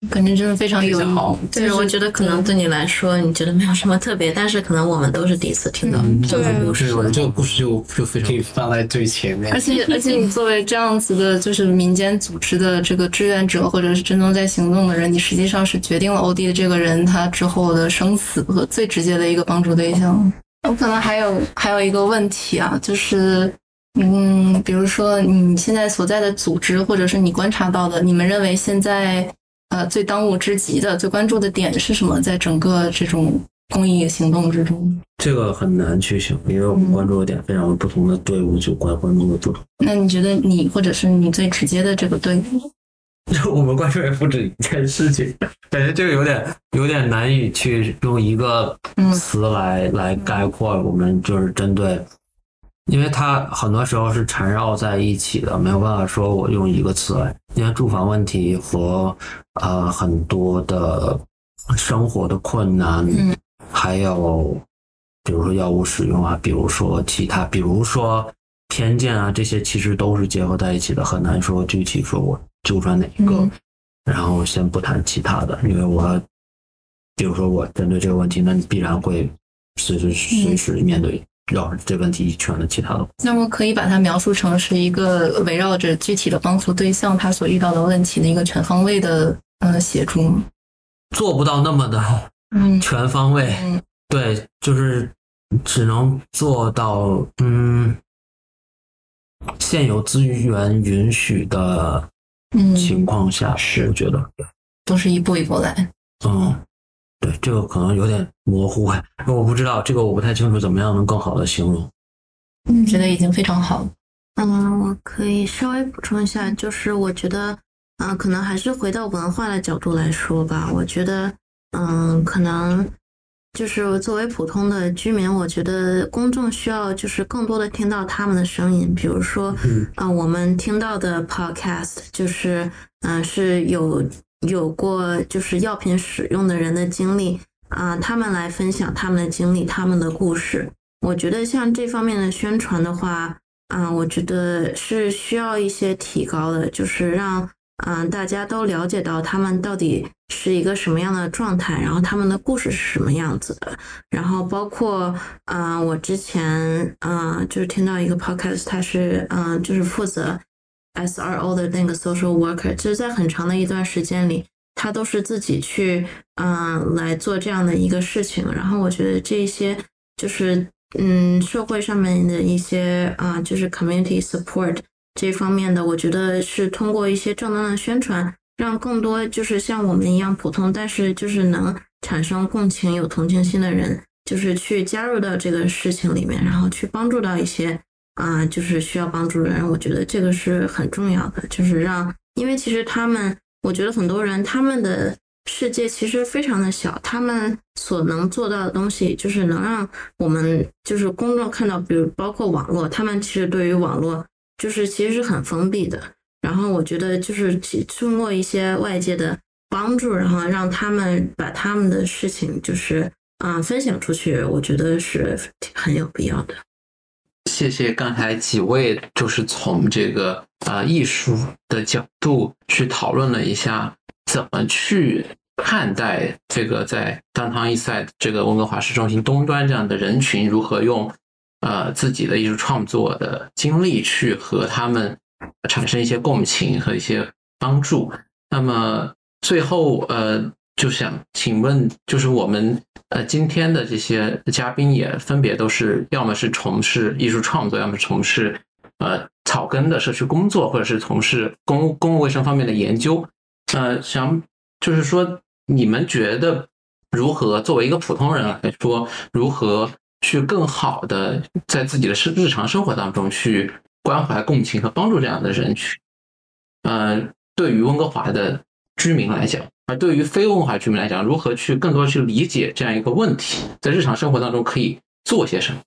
感觉真的非常有意义非常好。对，我觉得可能对你来说，你觉得没有什么特别，但是可能我们都是第一次听到这个故事是，。我这个故事就就非常可以放在最前面而。且而且，你作为这样子的，就是民间组织的这个志愿者，或者是真正在行动的人，你实际上是决定了欧弟的这个人他之后的生死和最直接的一个帮助对象。我可能还有还有一个问题啊，就是嗯，比如说你现在所在的组织，或者是你观察到的，你们认为现在呃最当务之急的、最关注的点是什么？在整个这种公益行动之中，这个很难去想，因为我们关注的点非常不同的队伍就关关注的不同。那你觉得你或者是你最直接的这个队伍？我们关注也不止一件事情，感觉这个有点有点难以去用一个嗯词来、来概括。我们就是针对，因为它很多时候是缠绕在一起的，没有办法说我用一个词来。因为住房问题和呃很多的生活的困难，嗯还有比如说药物使用啊，比如说其他，比如说偏见啊，这些其实都是结合在一起的，很难说具体说我纠缠哪一个。嗯然后先不谈其他的，因为我比如说我针对这个问题，那你必然会随时随时面对绕着这个问题一圈的其他的。那么可以把它描述成是一个围绕着具体的帮助对象他所遇到的问题的一个全方位的呃协助吗？做不到那么的嗯全方位，嗯对，就是只能做到嗯现有资源允许的嗯情况下，我觉得，都是一步一步来。嗯，对，这个可能有点模糊，我不知道这个我不太清楚怎么样能更好的形容。嗯，觉得已经非常好了。嗯，我可以稍微补充一下，就是我觉得，嗯、可能还是回到文化的角度来说吧。我觉得，嗯，可能就是作为普通的居民，我觉得公众需要就是更多的听到他们的声音，比如说，嗯啊、我们听到的 podcast 就是，嗯、是有有过就是药品使用的人的经历啊、他们来分享他们的经历、他们的故事。我觉得像这方面的宣传的话，啊、我觉得是需要一些提高的，就是让嗯、大家都了解到他们到底是一个什么样的状态，然后他们的故事是什么样子的，然后包括嗯、呃我之前嗯、呃就是听到一个 podcast，他是嗯、就是负责 SRO 的那个 social worker，就是在很长的一段时间里，他都是自己去嗯、来做这样的一个事情，然后我觉得这些就是嗯社会上面的一些啊、就是 community support 这方面的，我觉得是通过一些正当的宣传，让更多就是像我们一样普通，但是就是能产生共情、有同情心的人，就是去加入到这个事情里面，然后去帮助到一些啊、就是需要帮助的人。我觉得这个是很重要的，就是让，因为其实他们，我觉得很多人他们的世界其实非常的小，他们所能做到的东西，就是能让我们就是公众看到，比如包括网络，他们其实对于网络就是其实是很封闭的。然后我觉得就是其通过一些外界的帮助，然后让他们把他们的事情就是啊、分享出去，我觉得是很有必要的。谢谢刚才几位，就是从这个呃艺术的角度去讨论了一下，怎么去看待这个在 Downtown East Side 这个温哥华市中心东端这样的人群，如何用呃自己的艺术创作的经历去和他们产生一些共情和一些帮助。那么最后呃，就想请问，就是我们呃今天的这些嘉宾也分别都是要么是从事艺术创作，要么从事呃草根的社区工作，或者是从事公公共卫生方面的研究。呃，想就是说，你们觉得如何作为一个普通人来说，如何去更好的在自己的生日常生活当中去关怀、共情和帮助这样的人群？呃，对于温哥华的居民来讲，而对于非温哥华居民来讲，如何去更多去理解这样一个问题，在日常生活当中可以做些什么？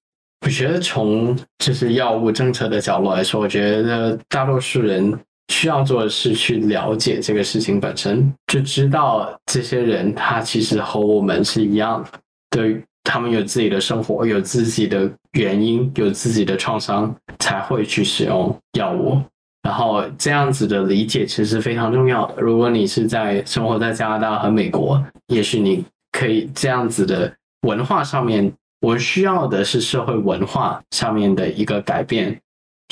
我觉得从就是药物政策的角度来说，我觉得大多数人需要做的是去了解这个事情本身，就知道这些人他其实和我们是一样的，对他们有自己的生活，有自己的原因，有自己的创伤，才会去使用药物。然后这样子的理解其实非常重要。如果你是在生活在加拿大和美国，也许你可以这样子的文化上面，我需要的是社会文化上面的一个改变，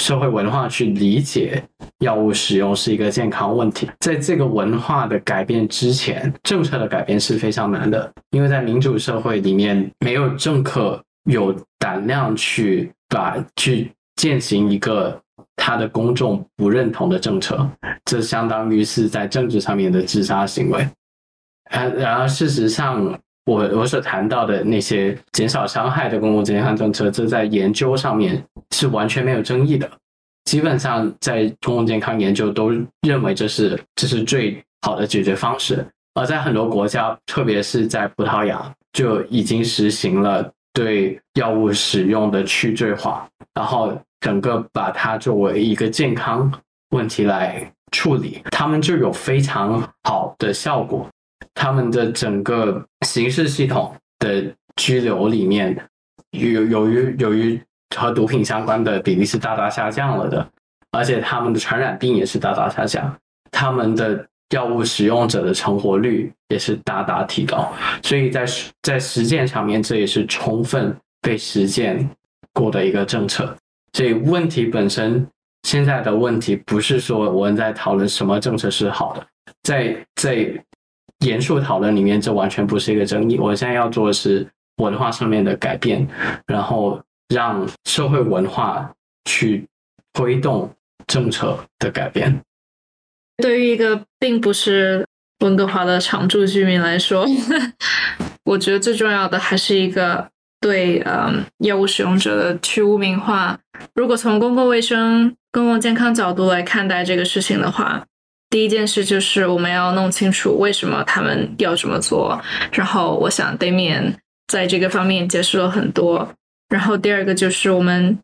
社会文化去理解药物使用是一个健康问题。在这个文化的改变之前，政策的改变是非常难的，因为在民主社会里面，没有政客有胆量去把去践行一个他的公众不认同的政策，这相当于是在政治上面的自杀行为。然，然而事实上，我我所谈到的那些减少伤害的公共健康政策，这在研究上面是完全没有争议的。基本上在公共健康研究都认为这是这是最好的解决方式，而在很多国家，特别是在葡萄牙，就已经实行了对药物使用的去罪化，然后整个把它作为一个健康问题来处理，他们就有非常好的效果。他们的整个刑事系统的拘留里面，由由于由于和毒品相关的比例是大大下降了的，而且他们的传染病也是大大下降，他们的药物使用者的成活率也是大大提高。所以在在实践上面，这也是充分被实践过的一个政策。所以问题本身，现在的问题不是说我们在讨论什么政策是好的，在在严肃讨论里面，这完全不是一个争议。我现在要做的是文化上面的改变，然后让社会文化去推动政策的改变。对于一个并不是温哥华的常住居民来说，我觉得最重要的还是一个对嗯药物使用者的去污名化。如果从公共卫生、公共健康角度来看待这个事情的话，第一件事就是我们要弄清楚为什么他们要这么做。然后，我想 Damian 在这个方面解释了很多。然后，第二个就是我们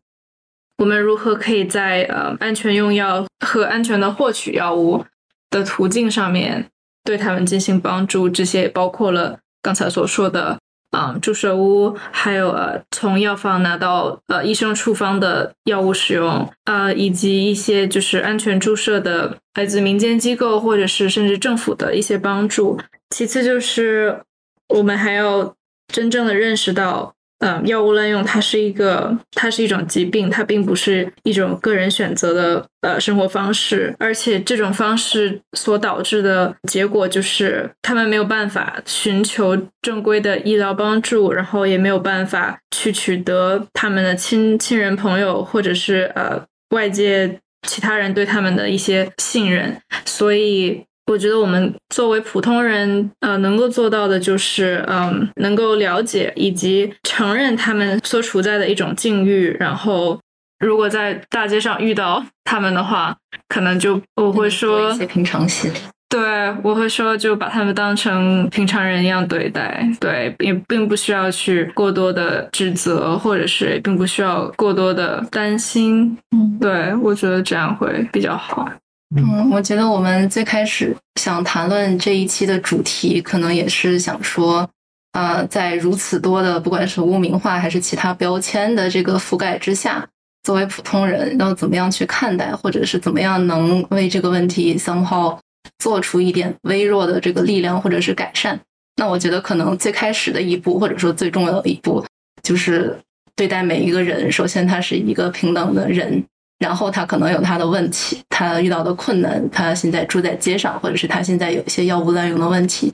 我们如何可以在呃安全用药和安全的获取药物的途径上面对他们进行帮助。这些包括了刚才所说的。啊，注射屋，还有呃，从药房拿到呃医生处方的药物使用，呃，以及一些就是安全注射的来自民间机构或者是甚至政府的一些帮助。其次就是我们还要真正的认识到。嗯，药物滥用它是一个，它是一种疾病，它并不是一种个人选择的呃生活方式，而且这种方式所导致的结果就是他们没有办法寻求正规的医疗帮助，然后也没有办法去取得他们的亲亲人朋友或者是呃外界其他人对他们的一些信任，所以。我觉得我们作为普通人，呃，能够做到的就是，嗯，能够了解以及承认他们所处在的一种境遇。然后，如果在大街上遇到他们的话，可能就我会说一些平常心。对，我会说就把他们当成平常人一样对待。对，也并不需要去过多的指责，或者是并不需要过多的担心。嗯，对我觉得这样会比较好。嗯，我觉得我们最开始想谈论这一期的主题，可能也是想说，呃，在如此多的不管是污名化还是其他标签的这个覆盖之下，作为普通人要怎么样去看待，或者是怎么样能为这个问题 somehow 做出一点微弱的这个力量或者是改善？那我觉得可能最开始的一步，或者说最重要的一步，就是对待每一个人，首先他是一个平等的人。然后他可能有他的问题，他遇到的困难，他现在住在街上，或者是他现在有一些药物滥用的问题。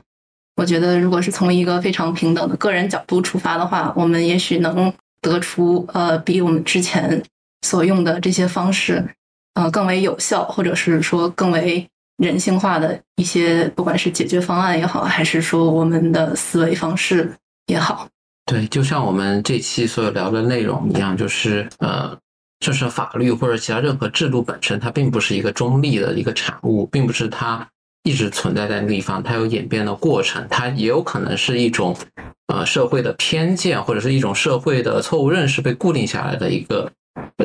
我觉得，如果是从一个非常平等的个人角度出发的话，我们也许能得出呃，比我们之前所用的这些方式，呃，更为有效，或者是说更为人性化的一些，不管是解决方案也好，还是说我们的思维方式也好。对，就像我们这期所有聊的内容一样，就是呃。就是法律或者其他任何制度本身，它并不是一个中立的一个产物，并不是它一直存在在那地方，它有演变的过程，它也有可能是一种呃社会的偏见或者是一种社会的错误认识被固定下来的一个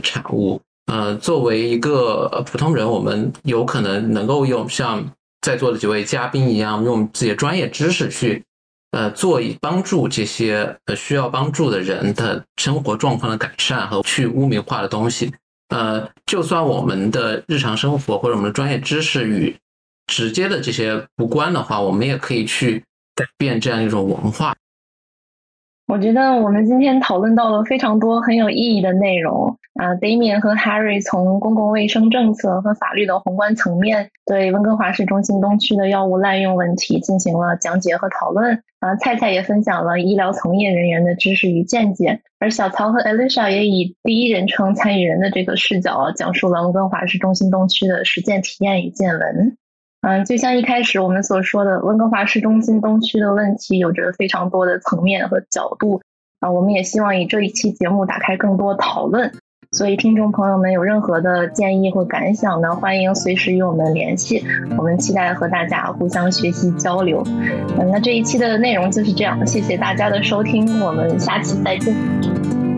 产物。呃，作为一个普通人，我们有可能能够用像在座的几位嘉宾一样，用自己的专业知识去。呃，做以帮助这些呃需要帮助的人的生活状况的改善和去污名化的东西，呃，就算我们的日常生活或者我们的专业知识与直接的这些无关的话，我们也可以去改变这样一种文化。我觉得我们今天讨论到了非常多很有意义的内容啊，Damian 和 Harry 从公共卫生政策和法律的宏观层面对温哥华市中心东区的药物滥用问题进行了讲解和讨论啊，菜菜也分享了医疗从业人员的知识与见解，而小曹和 Alicia 也以第一人称参与人的这个视角讲述了温哥华市中心东区的实践体验与见闻。嗯，就像一开始我们所说的，温哥华市中心东区的问题有着非常多的层面和角度啊。我们也希望以这一期节目打开更多讨论。所以，听众朋友们有任何的建议或感想呢，欢迎随时与我们联系。我们期待和大家互相学习交流。嗯，那这一期的内容就是这样，谢谢大家的收听，我们下期再见。